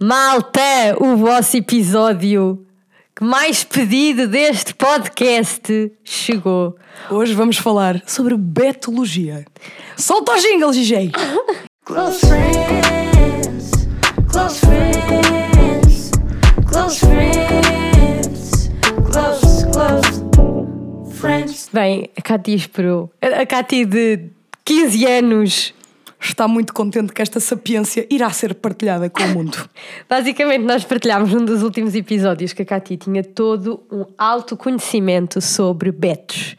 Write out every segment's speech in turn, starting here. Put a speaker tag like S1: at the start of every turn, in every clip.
S1: Malta, o vosso episódio que mais pedido deste podcast chegou.
S2: Hoje vamos falar sobre betologia. Solta o jingle, DJ!
S3: Close friends, close friends, close friends, close, close friends.
S1: Bem, a Cati esperou. A a Cati de 15 anos.
S2: Está muito contente que esta sapiência irá ser partilhada com o mundo.
S1: Basicamente, nós partilhámos num dos últimos episódios que a Cati tinha todo um alto conhecimento sobre betos.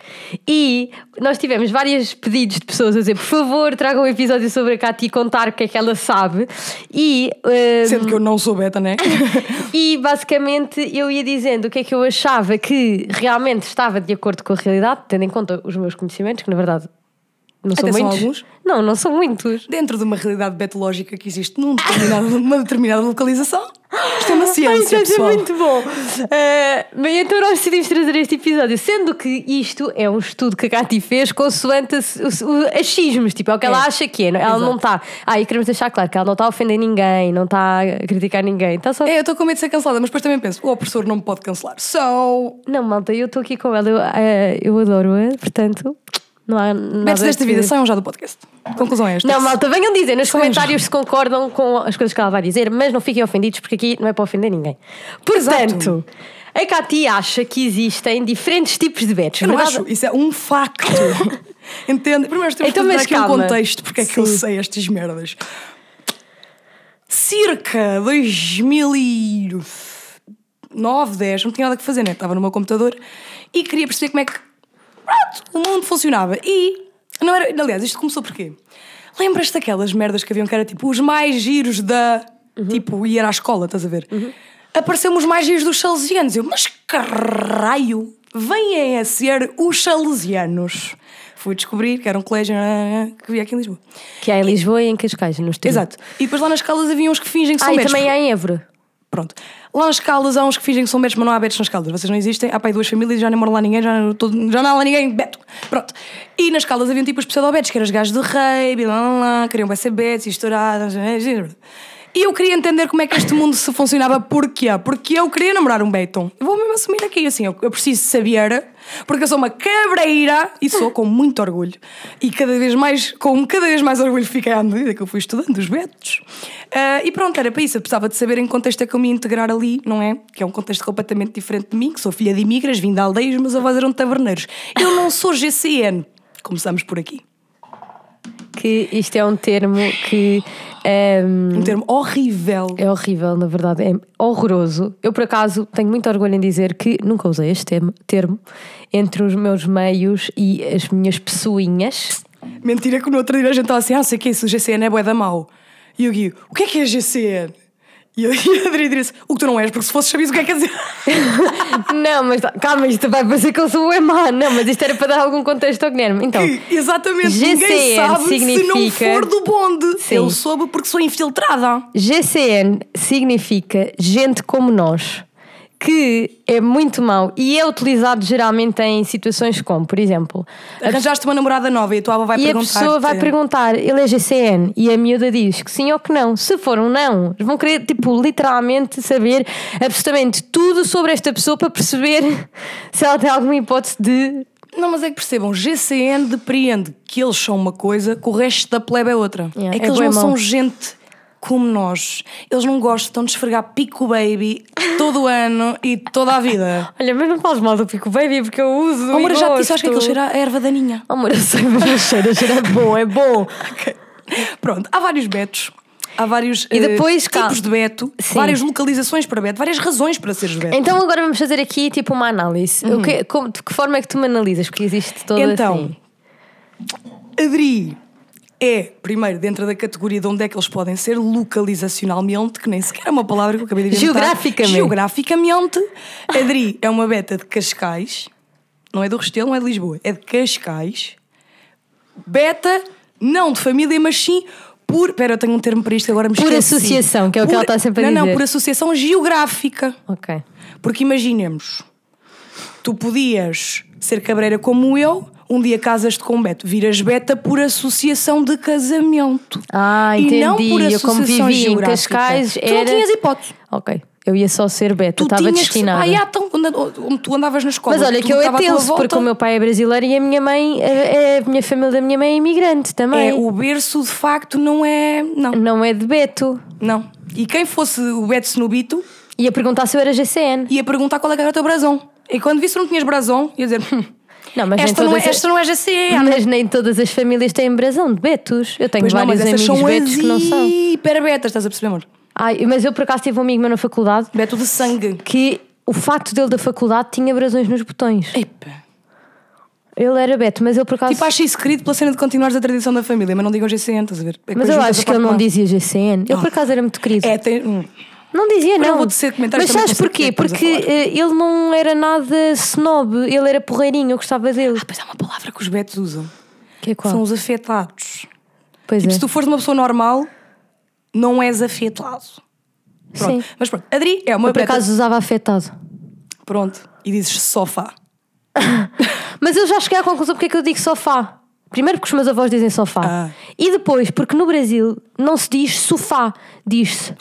S1: E nós tivemos vários pedidos de pessoas a dizer: por favor, tragam um episódio sobre a Cati e contar o que é que ela sabe. E. hum,
S2: Sendo que eu não sou beta, né?
S1: E basicamente eu ia dizendo o que é que eu achava que realmente estava de acordo com a realidade, tendo em conta os meus conhecimentos, que na verdade não são
S2: Até são
S1: muitos.
S2: alguns?
S1: Não, não são muitos.
S2: Dentro de uma realidade betológica que existe num determinado- numa determinada localização, isto é uma ciência,
S1: isso
S2: pessoal.
S1: é muito bom. Eh, bem, então nós decidimos trazer este episódio, sendo que isto é um estudo que a Cati fez consoante os- os achismos, tipo, é o que ela
S2: É.
S1: acha que é. Ela não está. Ah, e queremos deixar claro que ela não está a ofender ninguém, não está a criticar ninguém. Está só.
S2: É, eu estou com medo de ser cancelada, mas depois também penso, o opressor não me pode cancelar. So,
S1: Não, malta, eu estou aqui com ela, eu, eh, eu adoro-a, portanto, não há
S2: betos desta vida, saiam já do podcast. Conclusão é esta.
S1: Não, malta, venham dizer nos
S2: Saiam
S1: comentários se concordam com as coisas que ela vai dizer, mas não fiquem ofendidos porque aqui não é para ofender ninguém. Portanto, a Cati acha que existem diferentes tipos de betos.
S2: Eu não
S1: verdade?
S2: acho, isso é um facto. Entende? Primeiro temos
S1: Então,
S2: que aqui um
S1: calma.
S2: contexto porque é que eu
S1: Sim.
S2: sei estas merdas. Circa 2009, 10, não tinha nada que fazer, né? Estava no meu computador e queria perceber como é que pronto, o mundo funcionava. E, não era, aliás, isto começou porquê? Lembras-te daquelas merdas que haviam que era tipo os mais giros da. Tipo, ir à escola, estás a ver? Apareceu-me os mais giros dos salesianos. Eu, mas caralho, vêm a ser os salesianos. Fui descobrir que era um colégio ah, que havia aqui em Lisboa.
S1: Que há em Lisboa e em Cascais, no estúdio.
S2: Exato. E depois lá nas Caldas havia uns que fingem que são
S1: Ah, e também há em Évora.
S2: Pronto. Lá nas Caldas há uns que fingem que são betos, mas não há betos nas Caldas. Vocês não existem. Há pai duas famílias, já nem mora lá ninguém, já, não- todo- já não há lá ninguém. Beto. Pronto. E nas Caldas haviam tipo os pseudo-betos, que eram os gajos de rei, blá, blá, blá, queriam ser betos e estourados. E eu queria entender como é que este mundo se funcionava. Porquê? Porque eu queria namorar um Beton. Eu vou mesmo assumir aqui, assim, eu, eu preciso saber, porque eu sou uma cabreira e sou com muito orgulho. E cada vez mais, com cada vez mais orgulho fiquei à medida que eu fui estudando os Betos. Ah, e pronto, era para isso. Eu precisava de saber em que contexto é que eu me ia integrar ali, não é? Que é um contexto completamente diferente de mim, que sou filha de imigras, vim de aldeias, mas avós eram taverneiros. Eu não sou GCN. Começamos por aqui.
S1: Que isto é um termo que ehm,
S2: Um termo horrível.
S1: é horrível, na verdade, é horroroso. Eu, por acaso, tenho muito orgulho em dizer que nunca usei este termo, termo entre os meus meios e as minhas pessoinhas.
S2: Mentira que no outro dia a gente estava assim, ah, sei que isso, o GCN é bué da mau. E eu Gui, o que é que é GCN? E a Adri disse, o que tu não és, porque se fosses sabias o que é que quer dizer.
S1: Não, mas calma, isto vai parecer que eu sou o Emma. Não, mas isto era para dar algum contexto ao Guilherme. Então,
S2: Que, exatamente,
S1: GCN
S2: ninguém sabe se não
S1: significa-
S2: for do bonde.
S1: Sim.
S2: Eu soube porque sou infiltrada.
S1: GCN significa gente como nós, que é muito mau e é utilizado geralmente em situações como, por exemplo,
S2: Arranjaste uma namorada nova e a tua avó vai
S1: e a
S2: perguntar.
S1: pessoa vai perguntar, ele é GCN? E a miúda diz que sim ou que não. Se for um não, vão querer, tipo, literalmente saber absolutamente tudo sobre esta pessoa para perceber se ela tem alguma hipótese de.
S2: Não, mas é que percebam, GCN depreende que eles são uma coisa, que o resto da plebe é outra.
S1: Yeah,
S2: é que
S1: é
S2: eles não são gente como nós. Eles não gostam de esfregar pico baby todo o ano e toda a vida.
S1: Olha, mas não fales mal do Pico Baby porque eu uso.
S2: Oh, amor, eu já te disse, acho que aquilo cheira a erva daninha.
S1: Oh, amor, eu sei, mas cheira, cheira bom, é bom.
S2: Pronto, há vários betos. Há vários
S1: E
S2: eh,
S1: depois,
S2: tipos
S1: calma.
S2: de beto,
S1: Sim.
S2: várias localizações para beto, várias razões para seres beto.
S1: Então agora vamos fazer aqui tipo uma análise. O que, como- de que forma é que tu me analisas? Porque existe toda
S2: Então,
S1: assim.
S2: Adri é, primeiro, dentro da categoria de onde é que eles podem ser, localizacionalmente, que nem sequer é uma palavra que eu acabei de inventar.
S1: Geograficamente.
S2: Geograficamente, Adri é uma beta de Cascais, não é do Restelo, não é de Lisboa, é de Cascais. Beta, não de família, mas sim por. Espera, eu tenho um termo para isto, agora me
S1: Por
S2: esqueci.
S1: associação, que é o que ela está sempre a
S2: não,
S1: dizer.
S2: Não, por associação geográfica.
S1: Ok.
S2: Porque imaginemos, tu podias ser cabreira como eu, um dia casas-te com Beto. Viras Beta por associação de casamento.
S1: Ah,
S2: E
S1: entendi.
S2: não por
S1: eu como
S2: associação
S1: vivia em. Cascais,
S2: Tu
S1: era...
S2: não tinhas hipótese.
S1: Ok. Eu ia só ser beta,
S2: Tu
S1: estava
S2: tinhas que-
S1: destinada.
S2: Ah, yeah, então, onde, tu andavas na escola.
S1: Mas olha
S2: tu
S1: que eu é tenso, porque o meu pai é brasileiro e a minha mãe, é, é- a minha família da minha mãe é imigrante também.
S2: É, o berço de facto não é. Não,
S1: Não é de Beto.
S2: não. E quem fosse o Beto Snubito
S1: Ia perguntar se eu era GCN.
S2: ia perguntar qual é que era o teu brasão. E quando visse que não tinhas brasão, ia dizer: "Hum,
S1: Não, mas
S2: esta,
S1: nem
S2: não é, esta não é GCE.
S1: Mas nem todas as famílias têm brasão de betos. Eu tenho
S2: Pois não,
S1: vários
S2: essas
S1: amigos betos que não são.
S2: hiper betas, estás a perceber, amor?
S1: Ai, mas eu por acaso tive um amigo meu na faculdade
S2: Beto de sangue.
S1: que o facto dele da faculdade tinha brasões nos botões.
S2: Epa.
S1: Ele era beto, mas ele por acaso.
S2: Tipo, acho isso querido pela cena de continuares a tradição da família, mas não digam GCN, estás a ver? É
S1: mas eu acho que ele não dizia GCN. Ele por acaso era muito querido.
S2: É, tem.
S1: Não dizia, não.
S2: não vou dizer comentários
S1: Mas sabes porquê? Porque eh, ele não era nada snob, ele era porreirinho, eu gostava dele.
S2: Ah, pois há uma palavra que os betos usam.
S1: Que é qual?
S2: São os afetados.
S1: Pois
S2: Tipo,
S1: é.
S2: se tu fores uma pessoa normal, não és afetado. Pronto.
S1: Sim.
S2: Mas pronto, Adri é uma
S1: Eu por
S2: beta.
S1: acaso usava afetado.
S2: Pronto. E dizes sofá.
S1: Mas eu já cheguei à conclusão porque é que eu digo sofá. Primeiro porque os meus avós dizem sofá.
S2: Ah.
S1: E depois porque no Brasil não se diz sofá, diz-se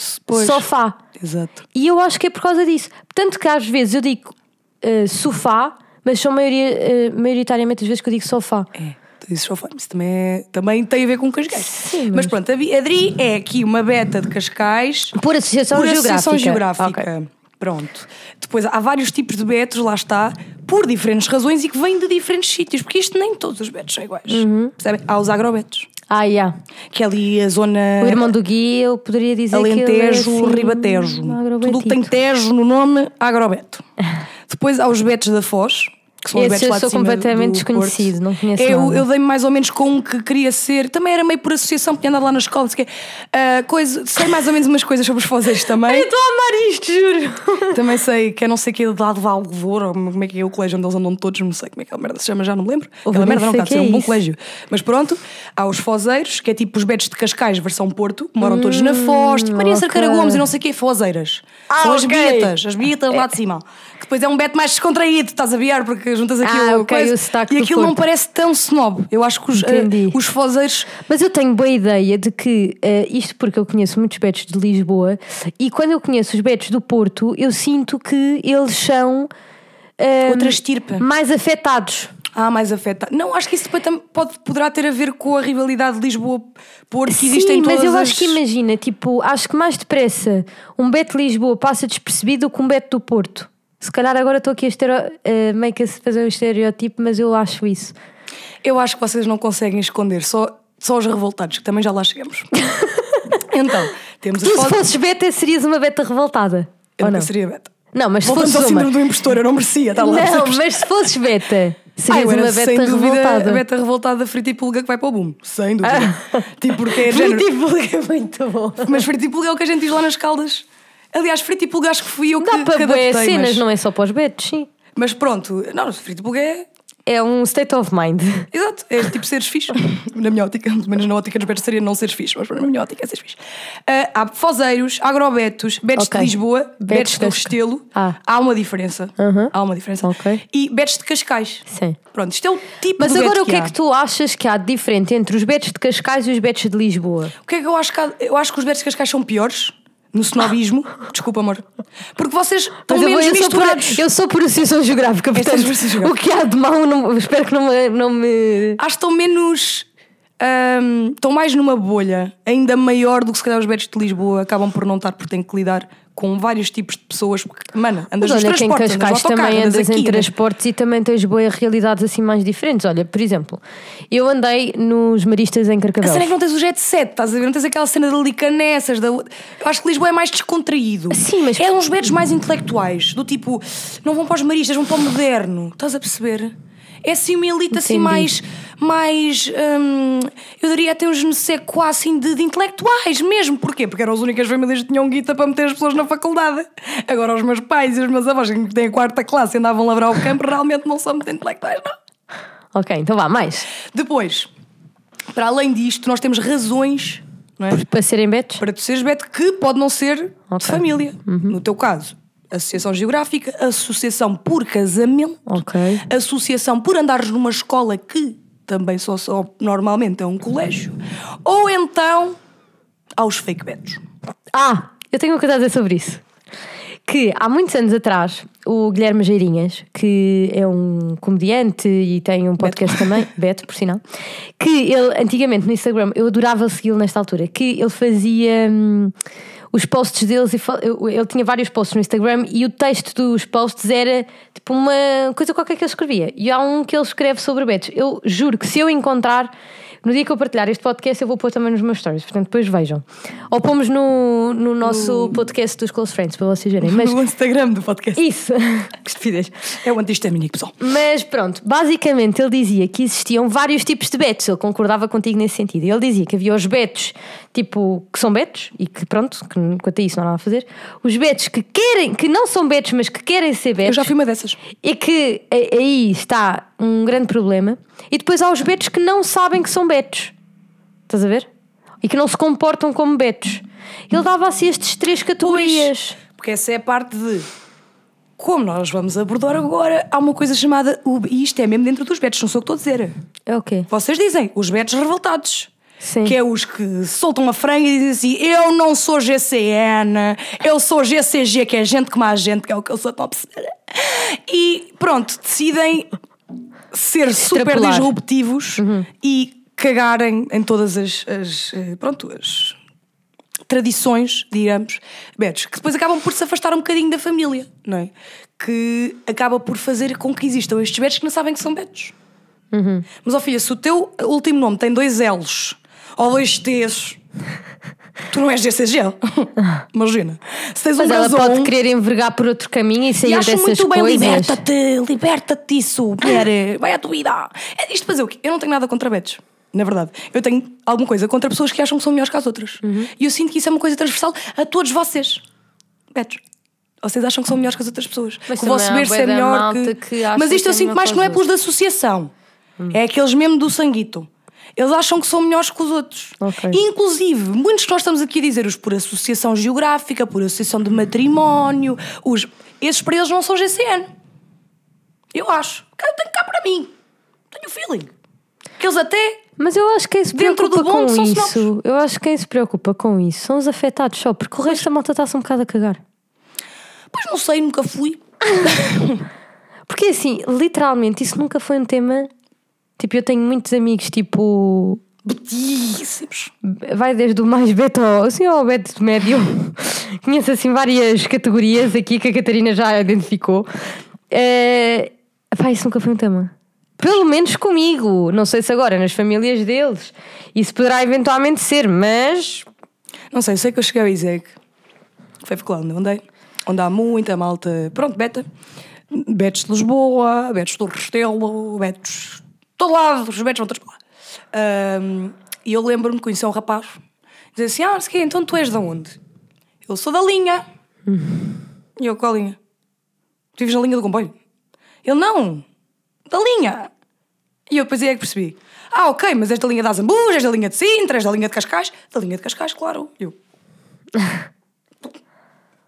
S1: sofá.
S2: Exato.
S1: E eu acho que é por causa disso. Portanto que às vezes eu digo eh, sofá, mas são maioria, eh, maioritariamente as vezes que eu digo sofá.
S2: É. Dizes sofá. Isso também, é- também tem a ver com Cascais.
S1: Sim,
S2: mas...
S1: mas-
S2: pronto, a Adri é aqui uma beta de Cascais
S1: Por associação
S2: por
S1: geográfica.
S2: associação geográfica.
S1: Ok.
S2: Pronto. Depois há vários tipos de betos, lá está, por diferentes razões e que vêm de diferentes sítios, porque isto nem todos os betos são iguais.
S1: Uhum.
S2: Percebem? Há os agrobetos,
S1: Ah, yeah.
S2: que é ali a zona.
S1: O irmão do Gui, eu poderia dizer que é
S2: Alentejo,
S1: assim,
S2: Ribatejo.
S1: um
S2: Tudo o que tem. Tejo no nome, agrobeto. Depois há os betos da Foz. Que são os
S1: Esse
S2: betos
S1: eu
S2: lá
S1: sou completamente
S2: do
S1: desconhecido,
S2: Porto.
S1: não conheço
S2: eu,
S1: nada.
S2: Eu dei-me mais ou menos com um que queria ser. Também era meio por associação, porque andava lá na escola. sei quê. Ah, coisa, sei mais ou menos umas coisas sobre os fozeiros também.
S1: Estou a amar isto, juro.
S2: Também sei que é não sei que de lado de ou como é que é o colégio onde eles andam todos, não sei como é que a merda se chama, já não me lembro.
S1: Ouve,
S2: Aquela merda não está a ser
S1: é
S2: um bom colégio. Mas pronto, há os fozeiros, que é tipo os betos de Cascais, versão Porto, que moram todos na Foz, tipo Maria
S1: ok.
S2: Cercara Gomes e não sei o que, fozeiras.
S1: Ah,
S2: São as
S1: ok.
S2: bietas, as bietas lá de cima. Que depois é um beto mais descontraído, estás a viar, porque juntas aqui
S1: Ah,
S2: o
S1: ok,
S2: coisa,
S1: o sotaque
S2: e aquilo não parece tão snob. Eu acho que os, eh, os fozeiros.
S1: Mas eu tenho boa ideia de que, eh, isto porque eu conheço muitos betos de Lisboa, e quando eu conheço os betos do Porto, eu sinto que eles são eh,
S2: Outra estirpe.
S1: mais afetados.
S2: Ah, mais afeta. Não, acho que isso depois pode, poderá ter a ver com a rivalidade de Lisboa-Porto que existe em todas
S1: mas eu
S2: as...
S1: acho que imagina, tipo, acho que mais depressa um beto de Lisboa passa despercebido do que um beto do Porto. Se calhar agora estou aqui a estereo, eh, meio que a fazer um estereotipo, mas eu acho isso.
S2: Eu acho que vocês não conseguem esconder, só, só os revoltados, que também já lá chegamos. então, temos
S1: Tu,
S2: as
S1: se
S2: fotos.
S1: fosses beta, serias uma beta revoltada.
S2: Eu
S1: não?
S2: seria beta.
S1: Não, mas se
S2: Voltamos
S1: fosses
S2: ao
S1: uma.
S2: síndrome do impostor, eu não merecia estar lá.
S1: Não, mas se fosses beta,
S2: Ah,
S1: serias
S2: era
S1: uma
S2: sem
S1: beta
S2: dúvida
S1: revoltada.
S2: a beta revoltada frita e pulga que vai para o boom. Sem dúvida. tipo, porque é.
S1: Frito e pulga é muito bom.
S2: Mas frita e pulga é o que a gente diz lá nas caldas. Aliás, frita e pulga acho que fui eu que,
S1: Dá para
S2: adaptei,
S1: cenas,
S2: mas...
S1: não é só para os betos, sim.
S2: Mas pronto, não, frita e pulga é
S1: É um state of mind.
S2: Exato, é tipo seres fixe. na minha ótica, pelo menos na ótica dos betos seria não seres fixe, mas na minha ótica é seres fixe. Ah, há fozeiros, agrobetos, betos
S1: Ok.
S2: de Lisboa,
S1: Betos
S2: do Restelo.
S1: Ah.
S2: Há uma diferença.
S1: Uhum.
S2: Há uma diferença.
S1: Ok.
S2: E betos de Cascais.
S1: Sim.
S2: Pronto, isto é o tipo
S1: Mas agora o que é
S2: há.
S1: que tu achas que há de diferente entre os betos de Cascais e os betos de Lisboa?
S2: O que é que eu acho que há? Eu acho que os betos de Cascais são piores no snobismo. Desculpa, amor. Porque vocês estão
S1: Mas eu,
S2: menos
S1: eu sou por,
S2: misturados.
S1: eu sou por associação geográfica,
S2: És
S1: portanto,
S2: por associação
S1: o que há de mau, não, espero que não me. Não me...
S2: Acho que estão menos. ahm, estão mais numa bolha ainda maior do que se calhar os betos de Lisboa acabam por não estar porque têm que lidar com vários tipos de pessoas. Porque, mano, andas
S1: Mas
S2: nos
S1: olha que em
S2: transportes, andas no
S1: Cascais também
S2: andas
S1: andas
S2: aqui,
S1: em
S2: andas-
S1: transportes e também tens boas realidades assim mais diferentes. Olha, por exemplo, eu andei nos Maristas em
S2: A
S1: Carcavelos.
S2: cena é que não tens o jet set, estás a ver? Não tens aquela cena de licanessas. Da... Eu acho que Lisboa é mais descontraído.
S1: Sim, mas-
S2: É uns betos mais intelectuais, do tipo, não vão para os maristas, vão para o moderno. Estás a perceber? É assim uma elite assim
S1: Entendi.
S2: mais, mais hum, eu diria até uns quoi, assim de, de intelectuais mesmo. Porquê? Porque eram as únicas famílias que tinham guita para meter as pessoas na faculdade. Agora os meus pais e os meus avós que têm a quarta classe e andavam a lavrar o campo realmente não são muito intelectuais, não.
S1: Ok, então vá, mais.
S2: Depois, para além disto, nós temos razões é?
S1: Para serem betos?
S2: para tu seres Beto, que pode não ser
S1: Ok.
S2: de família. No teu caso, Associação Geográfica, Associação por Casamento,
S1: Ok.
S2: Associação por andares numa escola que também só, só normalmente é um colégio, ou então aos fake betos.
S1: Ah, eu tenho uma coisa a dizer sobre isso. Que há muitos anos atrás, o Guilherme Geirinhas, que é um comediante e tem um podcast também, Beto, por sinal, que ele antigamente no Instagram, eu adorava segui-lo nesta altura, que ele fazia hum, os posts deles, e ele tinha vários posts no Instagram e o texto dos posts era tipo uma coisa qualquer que ele escrevia. E há um que ele escreve sobre Betos. Eu juro que se eu encontrar. No dia que eu partilhar este podcast, eu vou pôr também nos meus stories, portanto, depois vejam. Ou pomos no, no nosso podcast dos Close Friends, para vocês verem. Mas
S2: No Instagram do podcast.
S1: isso, que estupidez.
S2: É o antihistamínico, pessoal.
S1: Mas pronto, basicamente ele dizia que existiam vários tipos de betos, ele concordava contigo nesse sentido. Ele dizia que havia os betos, tipo, que são betos, e que pronto, que quanto a isso não há nada a fazer. Os betos que querem, que não são betos, mas que querem ser
S2: Eu
S1: betos.
S2: já fui uma dessas.
S1: E que a- aí está um grande problema. E depois há os betos que não sabem que são betos. Estás a ver? E que não se comportam como betos. Ele dava assim estas três categorias.
S2: Porque essa é a parte de. Como nós vamos abordar agora, há uma coisa chamada. E isto é mesmo dentro dos betos, não sou o que estou a dizer.
S1: É o quê?
S2: Vocês dizem, os betos revoltados.
S1: Sim.
S2: Que é os que soltam a franga e dizem assim: Eu não sou GCN, eu sou GCG, que é gente como a gente, que é o que eu sou perceber. E pronto, decidem ser super
S1: Extrapolar.
S2: disruptivos e cagarem em todas as, as, eh, pronto, as tradições, digamos, betos, que depois acabam por se afastar um bocadinho da família, não é? Que acaba por fazer com que existam estes betos que não sabem que são betos. Mas, ó filha, se o teu último nome tem dois L's ou dois T's, tu não és GCG. Imagina. Se tens um
S1: Mas ela pode querer envergar por outro caminho e sair
S2: e acho
S1: dessas
S2: muito bem,
S1: coisas.
S2: liberta-te, liberta-te disso, mulher, vai à tua vida. É isto fazer o quê? Eu não tenho nada contra betos. Na verdade, eu tenho alguma coisa contra pessoas que acham que são melhores que as outras.
S1: Uhum.
S2: E eu sinto que isso é uma coisa transversal a todos vocês. Betos. Vocês acham que são melhores que as outras pessoas.
S1: Mas
S2: que o vosso berço é melhor que.
S1: que
S2: Mas isto eu sinto mais
S1: que
S2: não é
S1: os
S2: pelos da associação. É aqueles mesmo do sanguito. Eles acham que são melhores que os outros.
S1: Ok.
S2: E, inclusive, muitos que nós estamos aqui a dizer, os por associação geográfica, por associação de matrimónio, os, esses para eles não são GCN. Eu acho. Eu tenho cá para mim. Tenho feeling. Que eles até.
S1: Mas eu acho que quem se
S2: Dentro
S1: preocupa
S2: do
S1: com
S2: são
S1: isso, eu acho que quem se preocupa com isso são os afetados só, porque o resto da malta está-se um bocado a cagar.
S2: Pois não sei, nunca fui.
S1: Porque assim, literalmente, isso nunca foi um tema. Tipo, eu tenho muitos amigos, tipo.
S2: Betíssimos.
S1: Vai desde o mais beto ao, assim, ao beto médio. Conheço assim várias categorias aqui que a Catarina já identificou. É... Pá, isso nunca foi um tema. Pelo menos comigo. Não sei se agora nas famílias deles. Isso poderá eventualmente ser, mas.
S2: Não sei, sei que eu cheguei ao ISEG. Foi lá onde andei. Onde há muita malta. Pronto, beta. Betos de Lisboa, Betos do Restelo, Betos. todo lado, os Betos vão todos para lá. Ahm, e eu lembro-me de conhecer um rapaz. Dizer assim: Ah, sei então tu és de onde? Eu sou da linha. E eu, qual linha? Tu vives na linha do comboio? Ele, não, da linha. E eu depois aí é que percebi. Ah, ok, mas és da linha da Azambuja, és da linha de Sintra, és da linha de Cascais. Da linha de Cascais, claro. E Eu.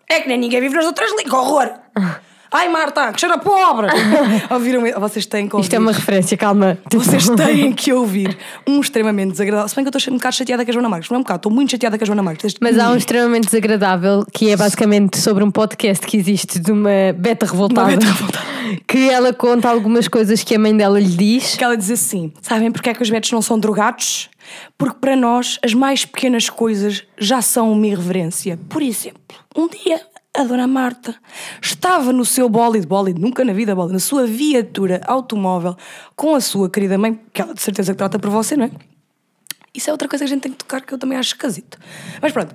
S2: É que nem ninguém vive nas outras linhas, que horror! Ai, Marta, que cheira pobre! Ouviram? Vocês têm que ouvir.
S1: Isto é uma referência, calma. Tipo,
S2: Vocês têm que ouvir um extremamente desagradável. Se bem que eu estou um bocado chateada com a Joana Marques. Não é um bocado, estou muito chateada com a Joana Marques.
S1: Mas há um extremamente desagradável que é basicamente sobre um podcast que existe de uma beta revoltada.
S2: Uma beta revoltada.
S1: Que ela conta algumas coisas que a mãe dela lhe diz.
S2: que ela diz assim: Sabem porque é que os betos não são drogados? Porque para nós as mais pequenas coisas já são uma irreverência. Por exemplo, um dia a Dona Marta estava no seu bólido, bólido, nunca na vida bólido, na sua viatura automóvel com a sua querida mãe, que ela de certeza que trata por você, não é? Isso é outra coisa que a gente tem que tocar que eu também acho esquisito. Mas pronto.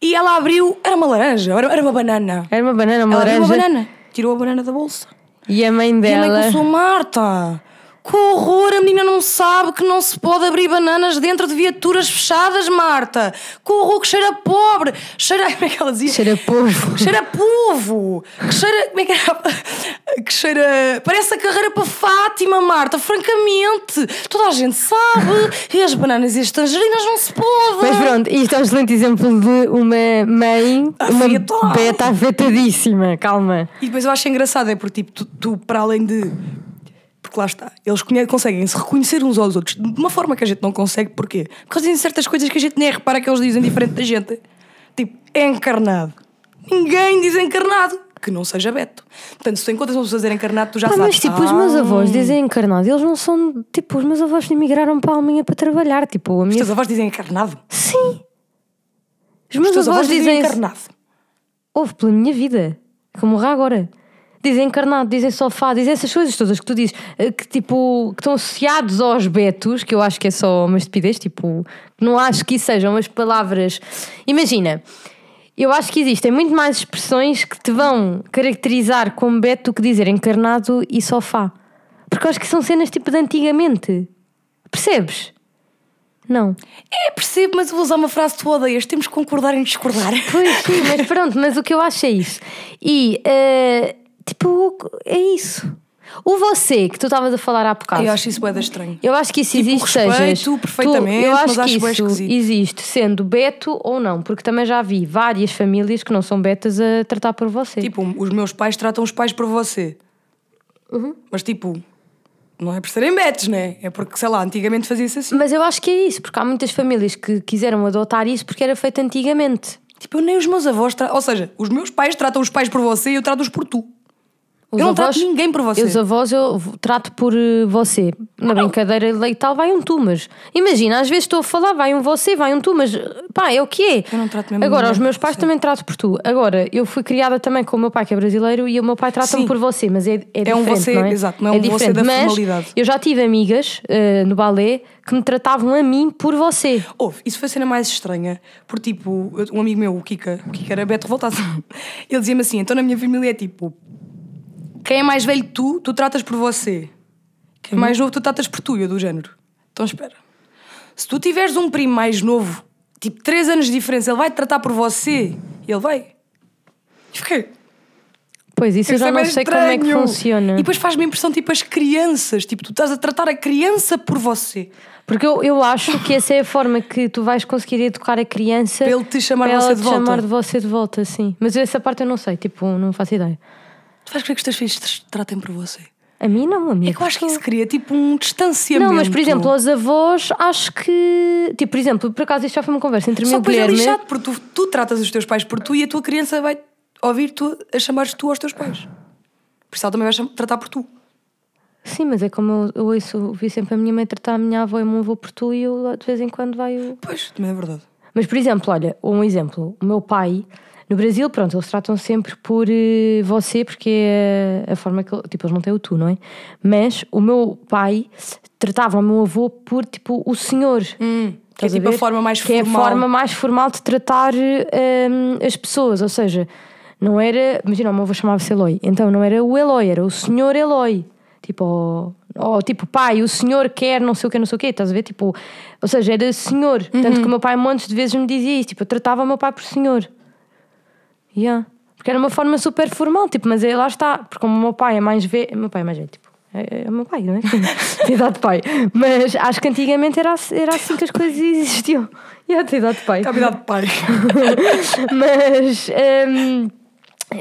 S2: E ela abriu, era uma laranja, era, era uma banana.
S1: Era uma banana, uma
S2: ela abriu
S1: laranja.
S2: uma banana, tirou a banana da bolsa.
S1: E a mãe
S2: E a mãe
S1: dela.
S2: começou, Marta, Que horror, a menina não sabe que não se pode abrir bananas dentro de viaturas fechadas, Marta. Que horror, que cheira pobre. Cheira. Como é que ela dizia?
S1: Cheira povo.
S2: Cheira povo. Que cheira. Como é que era? Que cheira. Parece a carreira para Fátima, Marta. Francamente. Toda a gente sabe. E as bananas e as tangerinas não se podem.
S1: Mas pronto, isto é um excelente exemplo de uma mãe, uma beta afetadíssima. Calma.
S2: E depois eu acho engraçado, é porque tipo, tu, tu, para além de. Porque lá está, eles conseguem se reconhecer uns aos outros de uma forma que a gente não consegue, porquê? Porque eles dizem certas coisas que a gente nem repara que eles dizem diferente da gente. Tipo, é encarnado. Ninguém diz encarnado que não seja Beto. Portanto, se tu encontras uma pessoa a dizer encarnado, tu já
S1: Ah,
S2: sabes.
S1: mas tipo, os meus
S2: Ah,
S1: avós dizem encarnado, eles não são. Tipo, os meus avós emigraram para a Alminha para trabalhar. Tipo, a
S2: Os
S1: minha.
S2: teus avós dizem encarnado?
S1: Sim! Os
S2: Os
S1: meus
S2: teus
S1: avós
S2: avós dizem
S1: dizem.
S2: encarnado.
S1: Houve pela minha vida, que eu morra agora. Dizem encarnado, dizem sofá, dizem essas coisas todas que tu dizes, eh, que tipo, que estão associados aos betos, que eu acho que é só uma estupidez, tipo, não acho que isso sejam umas palavras. Imagina, eu acho que existem muito mais expressões que te vão caracterizar como beto do que dizer encarnado e sofá. Porque eu acho que são cenas tipo de antigamente. Percebes? Não.
S2: É, percebo, mas vou usar uma frase que tu odeias. Temos que concordar em discordar.
S1: Pois sim, mas pronto, mas o que eu acho é isso. E eh, tipo, é isso. O você que tu estavas a falar há bocado.
S2: Eu acho isso boeda estranho.
S1: Eu acho que isso
S2: Tipo,
S1: existe,
S2: respeito
S1: sejas,
S2: perfeitamente,
S1: tu, eu acho
S2: mas
S1: que
S2: acho
S1: isso
S2: esquisito.
S1: existe sendo beto ou não, porque também já vi várias famílias que não são betas a tratar por você.
S2: Tipo, os meus pais tratam os pais por você.
S1: Uhum.
S2: Mas tipo, não é por serem betos, né? É porque, sei lá, antigamente fazia-se assim.
S1: Mas eu acho que é isso, porque há muitas famílias que quiseram adotar isso porque era feito antigamente.
S2: Tipo, eu nem os meus avós tratam. Ou seja, os meus pais tratam os pais por você e eu trato-os por tu.
S1: Os
S2: Eu não trato ninguém por você.
S1: Os avós eu trato por eh, você. Na brincadeira leital vai um tu, mas imagina, às vezes estou a falar, vai um você, vai um tu, mas pá, é o que é.
S2: Eu não trato mesmo
S1: Agora, os meus pais
S2: você.
S1: também trato por tu. Agora, eu fui criada também com o meu pai que é brasileiro e o meu pai trata-me por você, mas é, é,
S2: É um
S1: diferente,
S2: você,
S1: não é?
S2: exato, não é um você
S1: diferente.
S2: da
S1: mas
S2: formalidade.
S1: Eu já tive amigas eh, no balé que me tratavam a mim por você.
S2: Houve, isso foi a cena mais estranha, porque tipo, um amigo meu, o Kika, o Kika era Beto revoltado, ele dizia-me assim: então na minha família é tipo, quem é mais velho tu, tu tratas por você, quem é mais novo, tu tratas por tu, eu do género. Então espera, se tu tiveres um primo mais novo, tipo 3 anos de diferença, ele vai te tratar por você, e ele vai. E fiquei.
S1: Pois, isso eu já não sei como é que
S2: estranho.
S1: funciona.
S2: E depois faz-me impressão, tipo, as crianças, tipo, tu estás a tratar a criança por você.
S1: Porque eu, eu acho que essa é a forma que tu vais conseguir educar a criança
S2: ele te chamar
S1: para
S2: você de volta.
S1: chamar de você de volta, sim. Mas essa parte eu não sei, tipo, não faço ideia.
S2: Tu vais querer que os teus filhos te tratem por você.
S1: A mim não, a mim
S2: É que eu acho que isso cria tipo um distanciamento.
S1: Não, mas por exemplo, aos avós, acho que. Tipo, por exemplo, por acaso isto já foi uma conversa entre mim e
S2: Só
S1: o
S2: depois é
S1: Guilherme.
S2: lixado, porque tu, tu tratas os teus pais por tu e a tua criança vai ouvir tu a chamares tu aos teus pais. Por isso ela também vai tratar por tu.
S1: Sim, mas é como eu, eu ouço, ouvi sempre a minha mãe tratar a minha avó e o meu avô por tu e eu de vez em quando vai. o-
S2: Pois, também é verdade.
S1: Mas, por exemplo, olha, um exemplo. O meu pai, no Brasil, pronto, eles tratam sempre por eh, você, porque é a forma que. Tipo, eles não têm o tu, não é? Mas o meu pai tratava o meu avô por, tipo, o senhor.
S2: que é tipo a
S1: ver?
S2: forma mais
S1: que é a
S2: formal.
S1: forma mais formal de tratar hum, as pessoas. Ou seja, não era. Imagina, o meu avô chamava-se Eloy. Então não era o Eloy, era o senhor Eloy. Tipo, ou, ou tipo, pai, o senhor quer não sei o que, não sei o quê. Estás a ver? Tipo, ou seja, era senhor. Tanto
S2: Uhum.
S1: que o meu pai montes de vezes me dizia isso. Tipo, eu tratava o meu pai por senhor. Yeah. Porque era uma forma super formal, tipo, mas é, lá está, porque como o meu pai é mais velho, meu pai é mais velho, tipo, é, é o meu pai, não é? Tem idade de pai. Mas acho que antigamente era, assim- era assim que as coisas existiam. E eu tenho idade de pai.
S2: Cavidade de pai.
S1: Mas hum,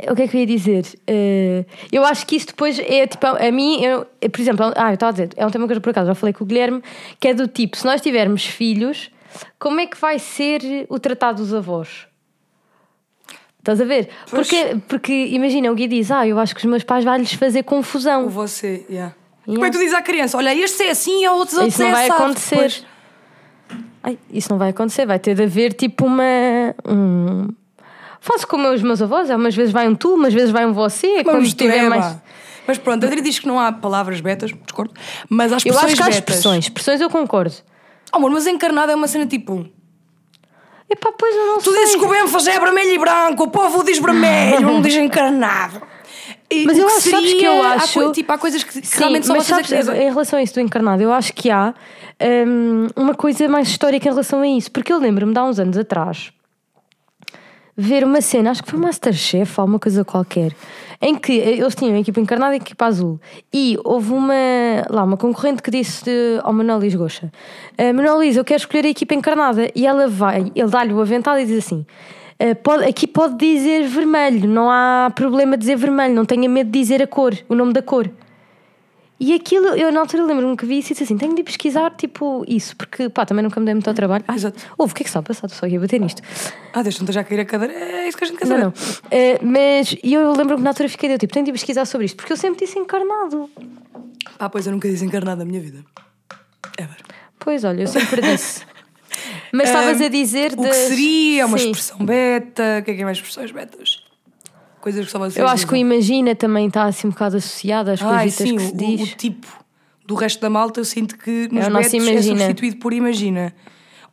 S1: o que é que eu ia dizer? Eh, eu acho que isso depois é tipo, a mim, eu, por exemplo, ah, eu estava a dizer, é um tema que eu por acaso já falei com o Guilherme, que é do tipo, se nós tivermos filhos, como é que vai ser o tratado dos avós? Estás a ver?
S2: Pois.
S1: Porque, porque imagina, o Gui diz, ah, eu acho que os meus pais vai-lhes fazer confusão.
S2: O você, yeah.
S1: Yeah.
S2: Como é que tu dizes à criança? Olha, este é assim e outros outros
S1: Isso não
S2: é
S1: vai acontecer. Ai, isso não vai acontecer, vai ter de haver tipo uma. Um... Faço como os meus avós, é, umas vezes vai um tu, umas vezes vai um você,
S2: Uma
S1: quando tiver
S2: é,
S1: mais.
S2: Mas pronto, a Adri diz que não há palavras betas, discordo, mas há
S1: Eu
S2: expressões
S1: acho que há expressões, expressões eu concordo.
S2: Oh, amor, mas encarnado é uma cena tipo...
S1: Epá, pois eu não
S2: Tu
S1: sei.
S2: dizes que o fazer é vermelho e branco, o povo diz vermelho, não diz encarnado. E
S1: Mas eu acho, sabes
S2: seria-
S1: que eu
S2: há
S1: acho-
S2: coi- tipo, há coisas que, que
S1: Sim,
S2: realmente só
S1: mas
S2: é
S1: sabes, em relação a isso do encarnado, eu acho que há hum, uma coisa mais histórica em relação a isso, porque eu lembro-me de há uns anos atrás ver uma cena, acho que foi Masterchef ou uma coisa qualquer, em que eles tinham a equipa encarnada e a equipa azul. E houve uma, lá, uma concorrente que disse ao Manuel Luís Goxa: "Ah, Manuel Luís, eu quero escolher a equipa encarnada. E ela vai, ele dá-lhe o avental e diz assim. "Ah, pode- aqui pode dizer vermelho, não há problema dizer vermelho, não tenha medo de dizer a cor, o nome da cor. E aquilo, eu na altura lembro-me que vi isso e disse assim: tenho de ir pesquisar, tipo, isso, porque pá, também nunca me dei muito ao trabalho. Ai,
S2: Exato.
S1: Ouve, o que é que está a passar? Estou só aqui a bater nisto.
S2: Ah, deixa-me já cair a cadeira. É isso que a gente quer
S1: Não,
S2: saber.
S1: não. Eh, mas eu lembro-me que na altura fiquei, eu, tipo, tenho de ir pesquisar sobre isto, porque eu sempre disse encarnado.
S2: Ah, pois eu nunca disse encarnado na minha vida. Ever.
S1: Pois olha, eu sempre disse. Mas estavas
S2: Ahm,
S1: a dizer
S2: O que seria uma
S1: Sim.
S2: expressão beta? O que é que é mais expressões betas? Coisas que só vocês
S1: Eu acho que o. Imagina também está assim um bocado associado às
S2: sim,
S1: que se
S2: o,
S1: diz.
S2: o tipo do resto da malta eu sinto que nos
S1: nosso
S2: betos é substituído por imagina.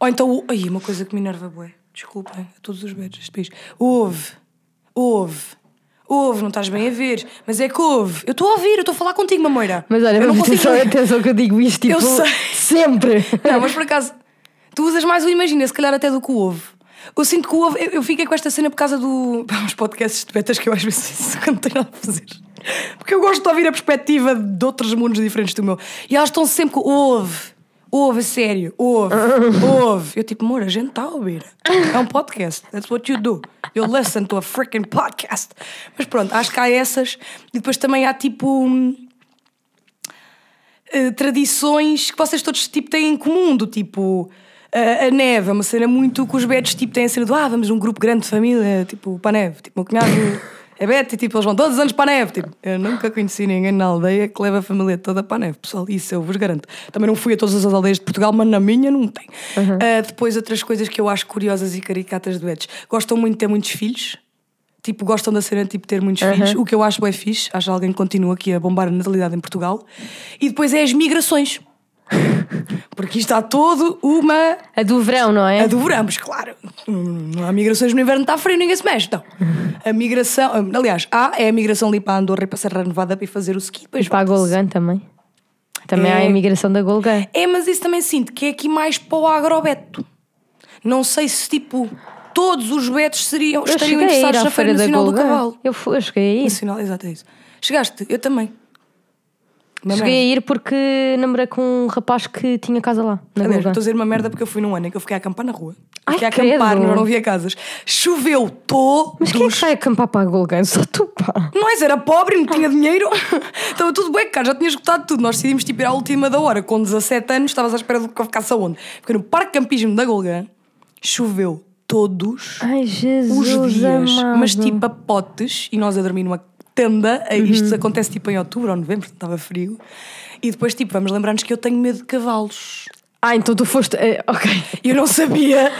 S2: Ou então, o- ai, uma coisa que me enerva, bué. Desculpem, a todos os betos deste país. Ouve, ouve, ouve, não estás bem a ver, mas é que ouve. Eu estou a ouvir, eu estou a falar contigo, mamoira.
S1: Mas olha,
S2: eu não consigo...
S1: só atenção que eu digo isto, tipo,
S2: Eu sei.
S1: sempre.
S2: Não, mas por acaso, tu usas mais o imagina, se calhar até do que o ouve. Eu sinto que o ouve. Eu, eu fiquei com esta cena por causa do. Pá, uns podcasts de betas que eu às vezes isso não tenho nada a fazer. Porque eu gosto de ouvir a perspectiva de outros mundos diferentes do meu. E elas estão sempre com ouve. Ouve, a sério, ouve, ouve. Eu tipo, amor, a gente está a ouvir. É um podcast. That's what you do. You listen to a freaking podcast. Mas pronto, acho que há essas. E depois também há tipo. hum, eh, tradições que vocês todos tipo, têm em comum, do tipo. A, a neve é uma cena muito que os betos tipo, têm a cena do ah, vamos num grupo grande de família, tipo, para a neve. Tipo, meu cunhado é beto e tipo, eles vão todos os anos para a neve. Tipo, eu nunca conheci ninguém na aldeia que leva a família toda para a neve, pessoal, isso eu vos garanto. Também não fui a todas as aldeias de Portugal, mas na minha não tem. Ah, depois, outras coisas que eu acho curiosas e caricatas de betos. Gostam muito de ter muitos filhos. Tipo, gostam da cena tipo ter muitos filhos, o que eu acho é fixe. Acho que alguém continua aqui a bombar a natalidade em Portugal. E depois é as migrações. Porque isto há todo uma.
S1: A do verão, não é?
S2: A do verão, mas claro, não há migrações no inverno, está frio, ninguém se mexe. Não. A migração, aliás, há é a migração ali para a Andorra e para a Serra Nevada para ir fazer o ski. Depois
S1: E para a. Golgan também. Também há
S2: É.
S1: a imigração da Golgan.
S2: É, mas isso também sinto que é aqui mais para o agrobeto. Não sei se tipo todos os betos seriam,
S1: Eu
S2: estariam interessados na Feira
S1: Feira da
S2: Nacional do
S1: Golgan.
S2: Cavalo.
S1: Eu, fui, eu cheguei a ir.
S2: Nacional, exato, é isso. Chegaste? Eu também. Uma
S1: Cheguei
S2: merda.
S1: a ir porque namorei com um rapaz que tinha casa lá, na
S2: Aliás,
S1: Golgan.
S2: estou a dizer uma merda porque eu fui num ano em que eu fiquei a acampar na rua.
S1: Ai,
S2: fiquei a acampar,
S1: credo.
S2: mas não havia casas. Choveu todos.
S1: Mas quem é que vai acampar para a Golgan? Só tu, pá.
S2: Não é? Era pobre, não tinha dinheiro. Estava tudo bem, cara. Já tinha esgotado tudo. Nós decidimos tipo, ir à última da hora. Com 17 anos, estavas à espera de que eu ficasse aonde? Porque no Parque Campismo da Golgã choveu todos
S1: Ai, Jesus
S2: os dias.
S1: amado.
S2: Mas tipo a potes. E nós a dormir numa tenda.
S1: Uhum.
S2: Isto acontece tipo em outubro ou novembro, estava frio. E depois, tipo, vamos lembrar-nos que eu tenho medo de cavalos.
S1: Ah, então tu foste... eh, ok.
S2: Eu não sabia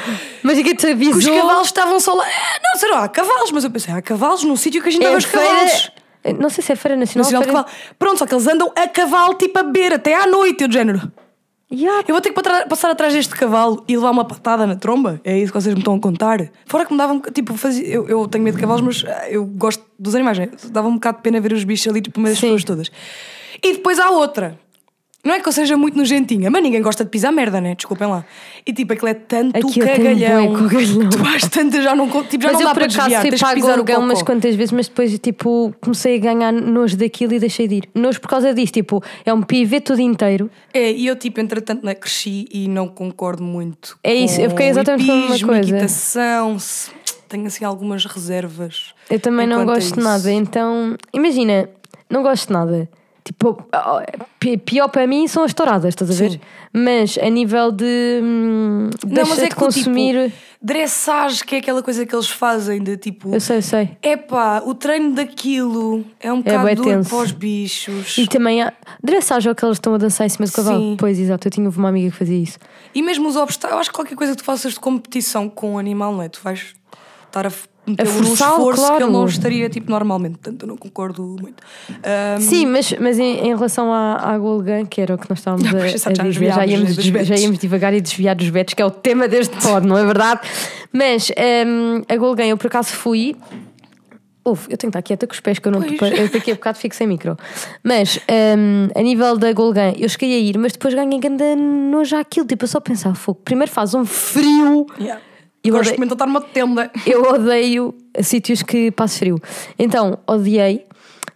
S1: Mas te
S2: que
S1: avisou...
S2: os cavalos estavam só lá. Ah, Não, será, há cavalos. Mas eu pensei, há cavalos num sítio que a gente
S1: É
S2: vê os cavalos.
S1: Não sei se é Feira Nacional.
S2: Nacional de
S1: feira...
S2: Cavalo. Pronto, só que eles andam a cavalo tipo a beber até à noite, eu de género.
S1: Yeah.
S2: Eu vou ter que passar atrás deste cavalo e levar uma patada na tromba? É isso que vocês me estão a contar? Fora que me davam, tipo, fazia, eu, eu tenho medo de cavalos, mas ah, eu gosto dos animais, né? dava um bocado de pena ver os bichos ali, tipo, meio das pessoas todas. E depois há outra. Não é que eu seja muito nojentinha, mas ninguém gosta de pisar merda, né? Desculpem lá. E tipo, aquilo é tanto
S1: Aquilo tem
S2: cagalhão.
S1: bué cagalhão.
S2: Tu vais tanto, já não, con- tipo, já
S1: mas
S2: não
S1: eu
S2: dá
S1: por
S2: para
S1: acaso
S2: desviar,
S1: fui
S2: tens que pisar o cocó.
S1: umas quantas vezes, mas depois tipo comecei a ganhar nojo daquilo e deixei de ir. Nojo por causa disso, tipo, é um pivê tudo inteiro.
S2: É, e eu, tipo, entretanto, né, cresci e não concordo muito.
S1: É isso, eu fiquei exatamente com a mesma
S2: hipismo,
S1: coisa.
S2: equitação, se- tenho assim algumas reservas.
S1: Eu também não
S2: enquanto a
S1: gosto de
S2: isso.
S1: nada, então imagina, não gosto de nada. Tipo, pi- pior para mim são as touradas, estás a ver?
S2: Sim.
S1: Mas a nível de, hum,
S2: Não, mas é que o
S1: consumir.
S2: tipo, dressage, que é aquela coisa que eles fazem de tipo.
S1: Eu sei, eu sei.
S2: Epá, o treino daquilo é um
S1: bué
S2: bocado duro
S1: tenso.
S2: para os bichos.
S1: E também há dressagem é o que eles estão a dançar em cima do cavalo.
S2: Sim.
S1: Pois, exato, eu tinha uma amiga que fazia isso.
S2: E mesmo os obstáculos, eu acho que qualquer coisa que tu faças de competição com um animal, não é? Tu vais estar a f- metê-lo num
S1: forçá-lo,
S2: esforço que
S1: claro.
S2: ele não estaria tipo normalmente. Portanto, eu não concordo muito. Ahm,
S1: Sim, mas, mas em, em relação à, à Golgan, que era o que nós estávamos a, a dizer, já íamos, desvi- já íamos devagar e desviar dos betos, que é o tema deste pod, não é verdade? Mas hum, a Golgan, eu por acaso fui Ouve, eu tenho que estar quieta com os pés, que eu não
S2: Pois.
S1: eu daqui a bocado fico sem micro. Mas hum, a nível da Golgan, eu cheguei a ir, mas depois ganhei ganda nojo àquilo. Tipo, eu só pensava, fogo, primeiro faz um frio.
S2: Yeah.
S1: Eu
S2: Gosto
S1: odeio-
S2: de estar numa tenda.
S1: Eu odeio sítios que passo frio. Então, odiei.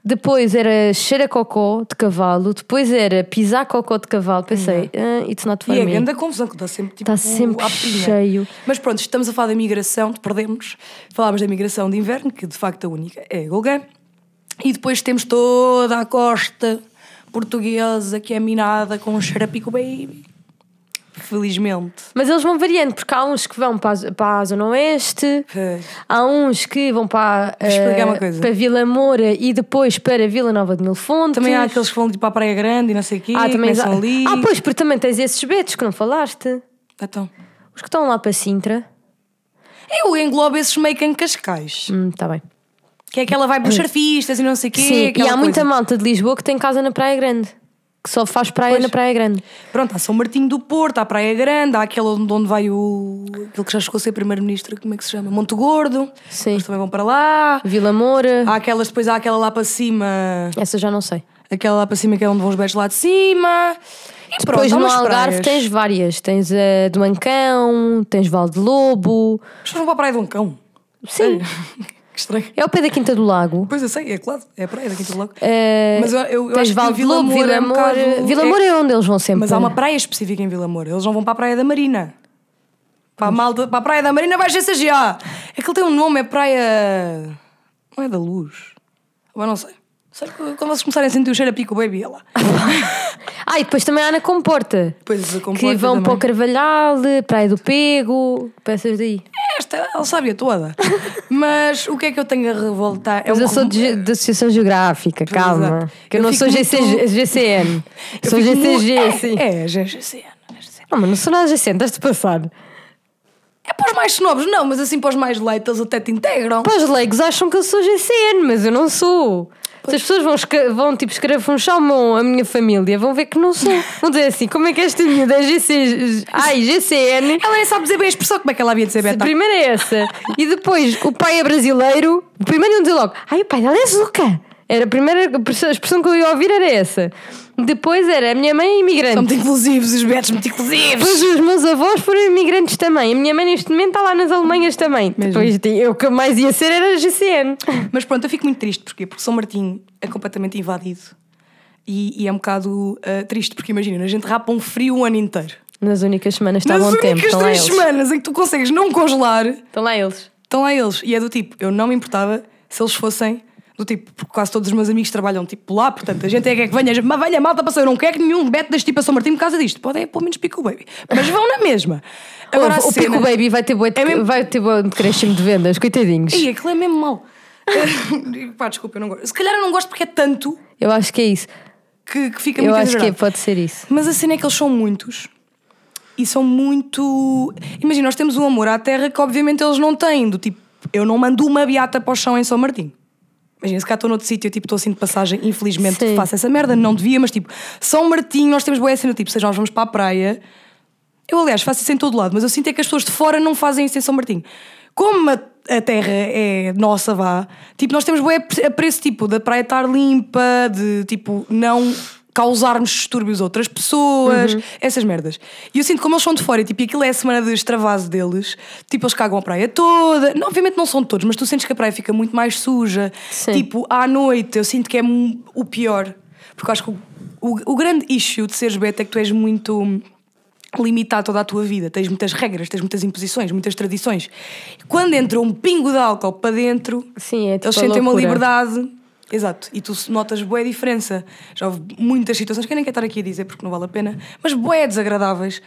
S1: Depois era cheira cocó de cavalo. Depois era pisar cocó de cavalo. Pensei, ah, it's not for
S2: E
S1: me.
S2: grande a confusão, que está sempre tipo.
S1: Está sempre cheio.
S2: Mas pronto, estamos a falar da migração, perdemos. Falámos da migração de inverno, que de facto a única é a Golgã. E depois temos toda a costa portuguesa que é minada com xarapico baby. Felizmente.
S1: Mas eles vão variando, porque há uns que vão para a, para a Zona Oeste,
S2: Pois.
S1: há uns que vão para,
S2: coisa.
S1: para Vila Moura e depois para Vila Nova de Mil Fontes.
S2: Também há aqueles que vão tipo, para a Praia Grande e não sei o quê,
S1: ah, também
S2: ali.
S1: Ah, pois, porque também tens esses betos que não falaste.
S2: Então.
S1: Os que estão lá para Sintra.
S2: Eu englobo esses meio que em Cascais.
S1: Hum, tá bem.
S2: Que é aquela vai para os surfistas e não sei o quê.
S1: Sim, e há muita
S2: coisa.
S1: malta de Lisboa que tem casa na Praia Grande. Que só faz praia
S2: Pois.
S1: na Praia Grande.
S2: Pronto, há São Martinho do Porto, há Praia Grande, há aquele onde onde vai o. aquele que já chegou a ser primeiro-ministro, como é que se chama? Monte Gordo.
S1: Sim.
S2: Eles também vão para lá.
S1: Vila Moura.
S2: Há aquelas, depois há aquela lá para cima.
S1: Essa já não sei.
S2: Aquela lá para cima que é onde vão os beijos lá de cima. E
S1: Depois
S2: pronto,
S1: no Algarve
S2: praias.
S1: tens várias. Tens a do Mancão, tens Val de Lobo.
S2: As pessoas vão para a Praia de um cão.
S1: Sim.
S2: Que estranho.
S1: É ao pé da Quinta do Lago.
S2: Pois eu sei, é claro, é a Praia daqui do Lago.
S1: Eh,
S2: Mas eu, eu, eu acho que
S1: Val
S2: o
S1: de
S2: Vila
S1: Lobo,
S2: Moura
S1: Vila
S2: é um
S1: Moura.
S2: bocado-
S1: Vila Moura é onde eles vão sempre.
S2: Mas há uma praia específica em Vila Moura. Eles não vão para a Praia da Marina. Para a, para a Praia da Marina vai GCGA. É que ele tem um nome, é Praia. Não é da Luz. Mas não sei. Que quando vocês começarem a sentir o cheiro a pico baby, é lá.
S1: Ah, e depois também há na Comporta.
S2: Depois a Comporta
S1: que vão para o
S2: também.
S1: Carvalhal, Praia do Pego, peças daí.
S2: Esta, ela sabe a toda. Mas o que é que eu tenho a revoltar? É
S1: Mas
S2: um
S1: eu sou de, de Associação Geográfica,
S2: Pois,
S1: calma.
S2: exato.
S1: Que eu,
S2: Eu
S1: não sou GC,
S2: muito-
S1: GCN.
S2: eu
S1: sou GCG,
S2: é,
S1: sim.
S2: É, é GCN.
S1: Não, mas não sou nada GCN, estás-te passar.
S2: É para os mais snobs, não, mas assim para os mais eles até te integram.
S1: Pá, os leigos acham que eu sou GCN, mas eu não sou. Se as pessoas vão, vão tipo escarafunchar a minha família, vão ver que não sou. Vão dizer assim: como é que esta miúda é GC... Ai, GCN?
S2: Ela nem sabe dizer bem a expressão, como é que ela havia de beta?
S1: Primeiro é essa. E depois o pai é brasileiro. O primeiro iam dizer logo: ai, o pai dela é Zuca. Era a primeira expressão que eu ia ouvir era essa. Depois era a minha mãe é imigrante.
S2: São muito inclusivos, os betos muito inclusivos.
S1: Depois os meus avós foram imigrantes também. A minha mãe neste momento está lá nas Alemanhas também. Depois eu o que mais ia ser era GCN.
S2: Mas pronto, eu fico muito triste porquê? porque São Martinho é completamente invadido e, e é um bocado ah, triste porque imagina, a gente rapa um frio o ano inteiro.
S1: Nas únicas semanas está
S2: Nas
S1: bom tempo.
S2: únicas
S1: Estão lá
S2: três
S1: eles.
S2: semanas em que tu consegues não congelar,
S1: Estão lá eles.
S2: estão lá eles. E é do tipo, eu não me importava se eles fossem do tipo, porque quase todos os meus amigos trabalham tipo lá, portanto a gente é que é que venha, mas venha malta passou, eu não quero que nenhum beto deste tipo a São Martinho por causa disto. Podem é pelo menos pico baby. Mas vão na mesma. Agora,
S1: o, o Pico Baby vai ter boa de,
S2: É mesmo-
S1: vai ter boa decréscimo de vendas, coitadinhos.
S2: Ih, aquilo é mesmo mau. Pá, desculpa, eu não gosto. Se calhar eu não gosto porque é tanto
S1: Eu acho que é isso.
S2: que, que fica
S1: Eu
S2: muito
S1: acho que
S2: exagerado.
S1: pode ser isso.
S2: Mas a cena é que eles são muitos. E são muito. Imagina, nós temos um amor à terra que obviamente eles não têm. Do tipo, eu não mando uma beata para o chão em São Martinho. Imagina, se cá estou noutro sítio, tipo, estou assim de passagem, infelizmente
S1: Sim.
S2: faço essa merda, não devia, mas tipo, São Martinho, nós temos boa cena, tipo, seja nós vamos para a praia. Eu, aliás, faço isso em todo lado, mas eu sinto é que as pessoas de fora não fazem isso em São Martinho. Como a, a terra é nossa, vá, tipo, nós temos boa apreço, tipo, da praia estar limpa, de, tipo, não causarmos distúrbios a outras pessoas, essas merdas. E eu sinto como eles são de fora, e, tipo, aquilo é a semana de extravaso deles, tipo, eles cagam a praia toda. Não, obviamente não são todos, mas tu sentes que a praia fica muito mais suja.
S1: Sim.
S2: Tipo, à noite, eu sinto que é o pior. Porque eu acho que o, o, o grande issue de seres beta é que tu és muito limitado toda a tua vida. Tens muitas regras, tens muitas imposições, muitas tradições. Quando entra um pingo de álcool para dentro,
S1: Sim, é tipo
S2: eles sentem uma liberdade. Exato, e tu notas boa diferença. Já houve muitas situações que eu nem quero estar aqui a dizer porque não vale a pena, mas boé desagradáveis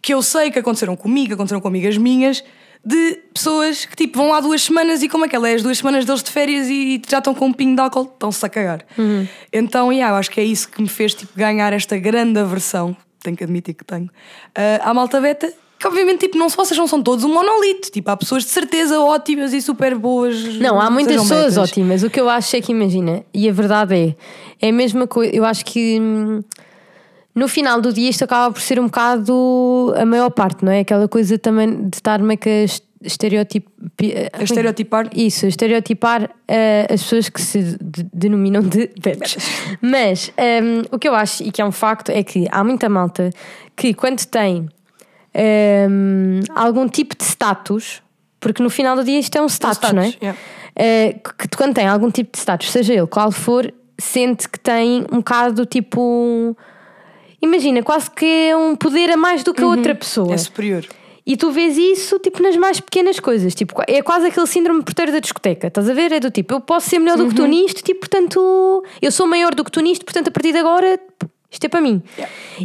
S2: que eu sei que aconteceram comigo, que aconteceram com amigas minhas, de pessoas que tipo vão lá duas semanas e como é que ela é? As duas semanas deles de férias e já estão com um pingo de álcool, estão-se a cagar.
S1: Uhum.
S2: Então, yeah, eu acho que é isso que me fez tipo, ganhar esta grande aversão, tenho que admitir que tenho, ah, à malta beta. Que obviamente, tipo, não, vocês não são todos um monolito. Tipo, há pessoas de certeza ótimas e super boas.
S1: Não, há muitas pessoas
S2: betas.
S1: ótimas. O que eu acho é que, imagina, e a verdade é, é a mesma coisa. Eu acho que hum, no final do dia isto acaba por ser um bocado a maior parte, não é? Aquela coisa também de estar meio que a est- estereotip,
S2: A estereotipar.
S1: Isso, estereotipar eh, as pessoas que se de- denominam de betos. Mas ehm, o que eu acho, e que é um facto, é que há muita malta que quando tem ehm, algum tipo de status, porque no final do dia isto é um status,
S2: status,
S1: não é?
S2: yeah.
S1: Eh, que quando tem algum tipo de status, seja ele qual for, sente que tem um bocado tipo. Imagina, quase que é um poder a mais do que a outra pessoa.
S2: É superior.
S1: E tu vês isso tipo nas mais pequenas coisas, tipo, é quase aquele síndrome de porteiro da discoteca, estás a ver? É do tipo, eu posso ser melhor do que tu nisto, tipo, portanto, eu sou maior do que tu nisto, portanto, a partir de agora, isto é para mim.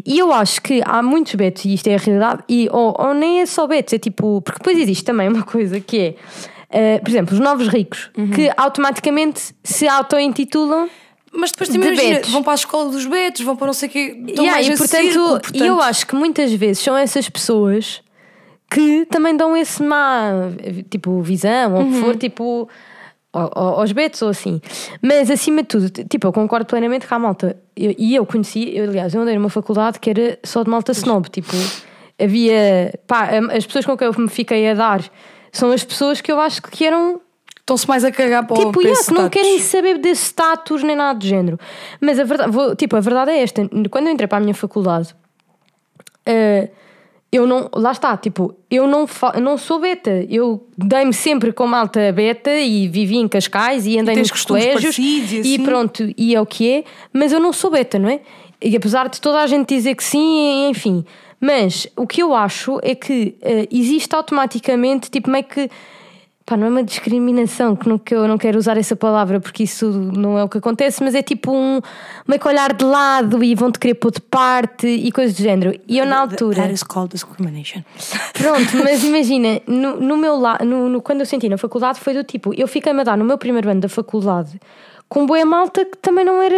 S1: E eu acho que há muitos betos, e isto é a realidade, e, ou, ou nem é só betos, é tipo, porque depois existe também uma coisa que é, eh, por exemplo, os novos ricos, que automaticamente se auto-intitulam
S2: Mas depois
S1: De
S2: também imagina,
S1: betos.
S2: vão para a escola dos betos, vão para não sei o quê.
S1: Yeah, e portanto,
S2: círculo,
S1: e
S2: portanto,
S1: eu acho que muitas vezes são essas pessoas que também dão esse má tipo visão ou o que for, tipo ao- ao- aos betos ou assim. Mas acima de tudo, tipo, eu concordo plenamente com a malta. Eu- e eu conheci, eu, aliás, eu andei numa faculdade que era só de malta snob, tipo, havia pá, as pessoas com quem eu me fiquei a dar são as pessoas que eu acho que eram
S2: Estão-se mais a cagar para o
S1: Tipo, yeah,
S2: esse
S1: que não querem saber desse status nem nada do género. Mas a verdade, vou- tipo, a verdade é esta: quando eu entrei para a minha faculdade, eh, eu não, lá está, tipo, eu não, eu não sou beta. Eu dei-me sempre com malta beta e vivi em Cascais e andei
S2: tens
S1: nos colégios
S2: e assim?
S1: pronto, e é o que é, mas eu não sou beta, não é? E apesar de toda a gente dizer que sim, enfim. Mas o que eu acho é que eh, existe automaticamente, tipo, meio que. Pá, não é uma discriminação, que, não, que eu não quero usar essa palavra porque isso não é o que acontece, mas é tipo um meio que olhar de lado e vão-te querer pôr de parte e coisas do género. E eu na altura.
S2: That is called discrimination.
S1: Pronto, mas imagina, no, no meu la, no, no- quando eu senti na faculdade foi do tipo, eu fiquei-me a dar no meu primeiro ano da faculdade com boa malta que também não era.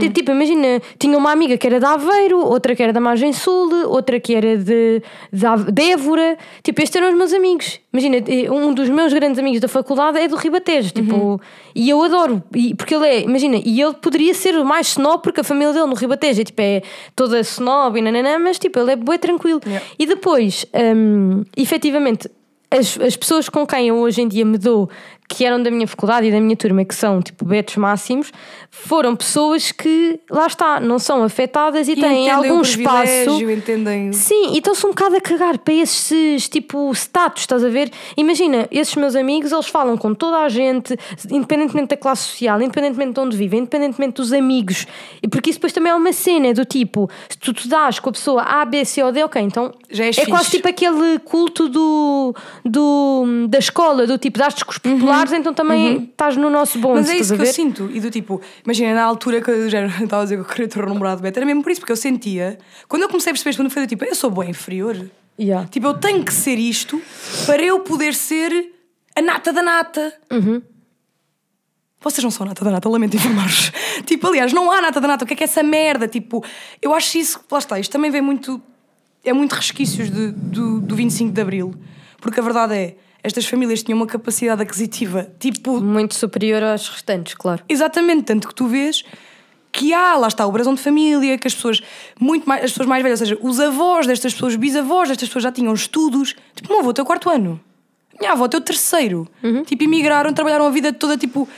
S1: ti- Tipo, imagina, tinha uma amiga que era de Aveiro, outra que era da Margem Sul, outra que era de, de, de Évora. Tipo, estes eram os meus amigos. Imagina, eh, um dos meus grandes amigos da faculdade é do Ribatejo, tipo, e eu adoro, e, porque ele é, imagina, e ele poderia ser o mais snob porque a família dele no Ribatejo é, tipo, é toda snob e nananã, mas tipo, ele é bem tranquilo.
S2: Yeah.
S1: E depois, hum, efetivamente, as, as pessoas com quem eu hoje em dia me dou, que eram da minha faculdade e da minha turma, que são tipo betos máximos, foram pessoas que, lá está, não são afetadas e, têm
S2: entendem
S1: algum espaço.
S2: entendem.
S1: Sim, e estão-se um bocado a cagar para esses tipo status, estás a ver? Imagina, esses meus amigos, eles falam com toda a gente, independentemente da classe social, independentemente de onde vivem, independentemente dos amigos, e porque isso depois também é uma cena do tipo, se tu te dás com a pessoa A, B, C ou D, ok, então
S2: Já
S1: é quase
S2: fixe.
S1: tipo aquele culto do, do, da escola, do tipo, das-te com os populares, então também estás no nosso
S2: Uhum. Mas é isso que eu sinto. E do tipo, imagina, na altura que eu já estava a dizer que eu queria ter um namorado beta, era mesmo por isso, porque eu sentia. Quando eu comecei a perceber isto, quando foi do tipo, eu sou bem inferior.
S1: Yeah.
S2: Tipo, eu tenho que ser isto para eu poder ser a nata da nata.
S1: Uhum.
S2: Vocês não são nata da nata, lamento informar-vos. tipo, aliás, não há nata da nata. O que é que é essa merda? Tipo, eu acho isso. Lá está, isto também vem muito. É muito resquícios de- do, do 25 de Abril. Porque a verdade é, estas famílias tinham uma capacidade aquisitiva, tipo,
S1: Muito superior aos restantes, claro.
S2: Exatamente, tanto que tu vês que há, lá está, o brasão de família, que as pessoas, muito mais, as pessoas mais velhas, ou seja, os avós destas pessoas, bisavós destas pessoas já tinham estudos. Tipo, meu avô teu quarto ano, minha avó teu terceiro. Tipo, emigraram, trabalharam a vida toda, tipo.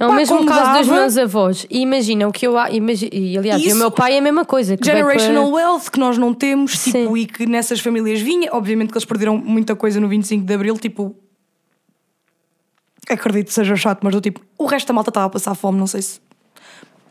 S1: É o mesmo caso dos meus avós. E imagina o que eu. imagi- E aliás, e o
S2: Isso-
S1: meu pai é a mesma coisa.
S2: Generational
S1: para-
S2: wealth que nós não temos, tipo,
S1: Sim.
S2: e que nessas famílias vinha. Obviamente que eles perderam muita coisa no 25 de Abril, tipo. Acredito que seja chato, mas do tipo, o resto da malta estava a passar fome, não sei se.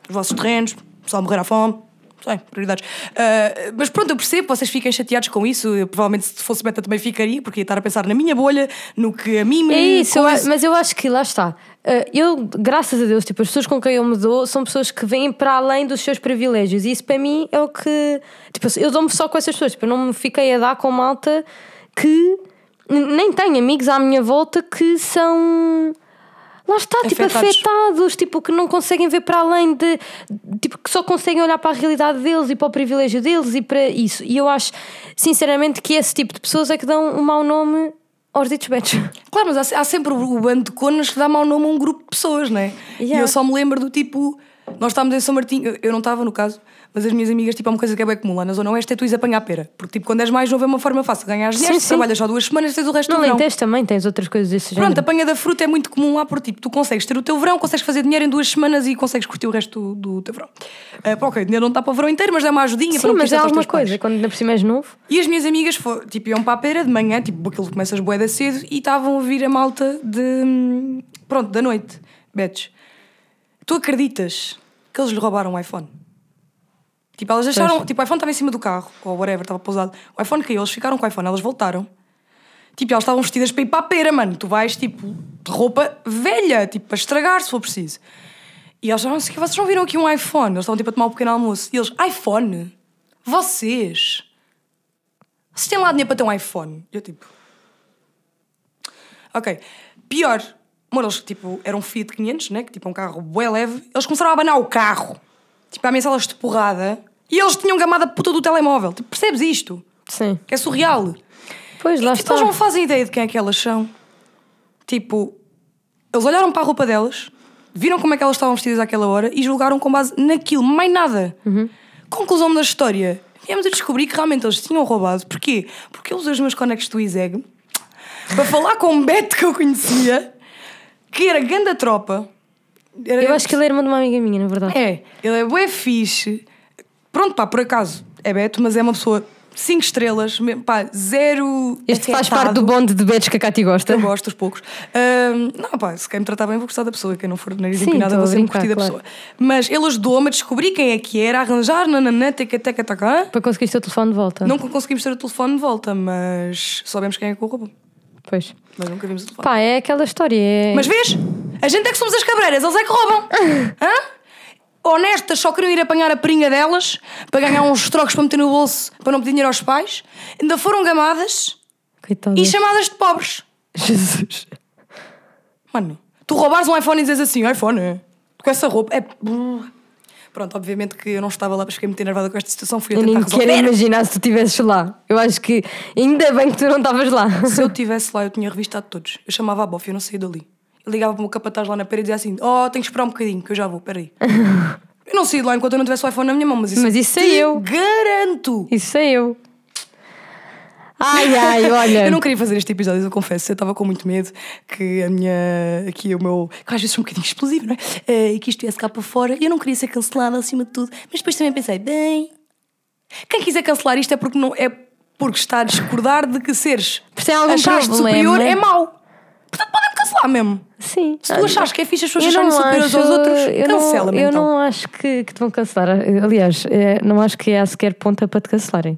S2: Os vossos terrenos, pessoal morrer à fome. Sei, prioridades. Ah, mas pronto, eu percebo vocês fiquem chateados com isso. Eu, provavelmente, se fosse beta, também ficaria, porque ia estar a pensar na minha bolha, no que a mim me.
S1: É isso, eu mas eu acho que lá está. Uh, Eu, graças a Deus, tipo, as pessoas com quem eu me dou são pessoas que vêm para além dos seus privilégios. E isso para mim é o que. Tipo, eu dou-me só com essas pessoas. Tipo, eu não me fiquei a dar com malta que nem tenho amigos à minha volta que são. Lá está, tipo,
S2: Afetados.
S1: afetados, tipo, que não conseguem ver para além de. Tipo, que só conseguem olhar para a realidade deles e para o privilégio deles e para isso. E eu acho, sinceramente, que esse tipo de pessoas é que dão um mau nome aos ditos betos.
S2: Claro, mas há, há sempre o bando de conas que dá mau nome a um grupo de pessoas, não é? E
S1: Yeah.
S2: eu só me lembro do tipo. Nós estávamos em São Martinho, eu não estava no caso, mas as minhas amigas, tipo, há uma coisa que é bem comum lá na Zona Oeste, é tu ires apanhar pera. Porque, tipo, quando és mais novo é uma forma fácil de ganhar dinheiro,
S1: Sim,
S2: se
S1: sim.
S2: trabalhas só duas semanas, tens o resto
S1: No
S2: do verão.
S1: Alentejo também tens outras coisas desse
S2: Pronto,
S1: género.
S2: apanha da fruta é muito comum lá, porque, tipo, tu consegues ter o teu verão, consegues fazer dinheiro em duas semanas e consegues curtir o resto do, do teu verão. Ah, pá, ok, dinheiro não está para o verão inteiro, mas é uma ajudinha para
S1: Sim,
S2: não
S1: mas é alguma coisa. Quando ainda por cima és novo.
S2: E as minhas amigas tipo, iam para a pera de manhã, tipo, aquilo começas boeda cedo, e estavam a vir a malta de. hum, Pronto, da noite. Betes. Tu acreditas que eles lhe roubaram o iPhone? Tipo, elas deixaram.
S1: Pois.
S2: Tipo, o iPhone estava em cima do carro, ou whatever, estava pousado. O iPhone caiu, eles ficaram com o iPhone, elas voltaram. Tipo, elas estavam vestidas para ir para a pera, mano. Tu vais, tipo, de roupa velha, tipo, para estragar se for preciso. E sei o que, vocês não viram aqui um iPhone? Eles estavam, tipo, a tomar um pequeno almoço. E eles, iPhone? Vocês? Vocês têm lá dinheiro para ter um iPhone? Eu, tipo. Ok. Pior. Mano, eles, tipo, eram um Fiat 500, né? Que, tipo, é um carro bué leve. Eles começaram a abanar o carro. Tipo, a mensalas de porrada. E eles tinham gamada puta do telemóvel. Tipo, percebes isto?
S1: Sim.
S2: Que é surreal.
S1: Pois, lá
S2: E, tipo,
S1: está.
S2: eles não fazem ideia de quem é que elas são. Tipo, eles olharam para a roupa delas, viram como é que elas estavam vestidas àquela hora e julgaram com base naquilo, mais nada.
S1: Uhum.
S2: Conclusão da história. Viemos a descobrir que realmente eles tinham roubado. Porquê? Porque eu usei os meus conectos do ISEG para falar com um Beto que eu conhecia, que era ganda tropa. Era-
S1: Eu acho que ele era irmão de uma amiga minha, na verdade.
S2: é, ele é bué fixe. Pronto, pá, por acaso é Beto, mas é uma pessoa 5 estrelas, pá, zero.
S1: Este faz
S2: afetado.
S1: parte do bonde de betos que a Cati gosta.
S2: Eu gosto, os poucos. Ahm, não, pá, se quer me tratar bem, vou gostar da pessoa. Quem não for de nariz
S1: Sim,
S2: empinada,
S1: estou
S2: vou sempre curtir da
S1: claro.
S2: pessoa. Mas ele ajudou-me a descobrir quem é que era, a arranjar, nananã, teca, teca, teca.
S1: Para conseguir o teu telefone de volta.
S2: Não conseguimos ter o telefone de volta, mas sabemos quem é que o roubou.
S1: Pois.
S2: Mas nunca vimos o telefone.
S1: Pá, é aquela história. É...
S2: Mas vês? A gente é que somos as cabreiras, eles é que roubam. Hã? Honestas, só queriam ir apanhar a perinha delas para ganhar uns trocos para meter no bolso para não pedir dinheiro aos pais. Ainda foram gamadas
S1: Coitado.
S2: e chamadas de pobres.
S1: Jesus.
S2: Mano, tu roubares um iPhone e dizes assim, iPhone, com essa roupa, é... Pronto, obviamente que eu não estava lá, mas fiquei muito enervada com esta situação, fui a
S1: Eu
S2: tentar
S1: nem quero
S2: resolver.
S1: imaginar se tu estivesses lá. Eu acho que ainda bem que tu não estavas lá.
S2: Se eu estivesse lá, eu tinha revistado todos. Eu chamava a bof, eu não saí dali. Eu ligava para o meu capataz lá na parede e dizia assim, oh, tenho que esperar um bocadinho, que eu já vou, peraí. eu não saí de lá enquanto eu não tivesse o iPhone na minha mão, mas isso,
S1: Mas isso
S2: te
S1: eu.
S2: garanto.
S1: Isso sei eu. Ai, ai, olha.
S2: Eu não queria fazer este episódio, eu confesso. Eu estava com muito medo que a minha. Aqui o meu. Que às vezes sou um bocadinho explosivo, não é? Eh, E que isto viesse cá para fora. E eu não queria ser cancelada acima de tudo. Mas depois também pensei, bem. Quem quiser cancelar isto é porque não. É porque está a discordar de que seres.
S1: Por se há algum
S2: achaste superior é mau. Portanto, podem-me cancelar mesmo.
S1: Sim.
S2: Se tu achares que é fixe as pessoas acharem superiores aos outros,
S1: eu não-
S2: cancela-me
S1: Eu
S2: então.
S1: não acho que, que te vão cancelar. Aliás, eh, não acho que há sequer ponta para te cancelarem.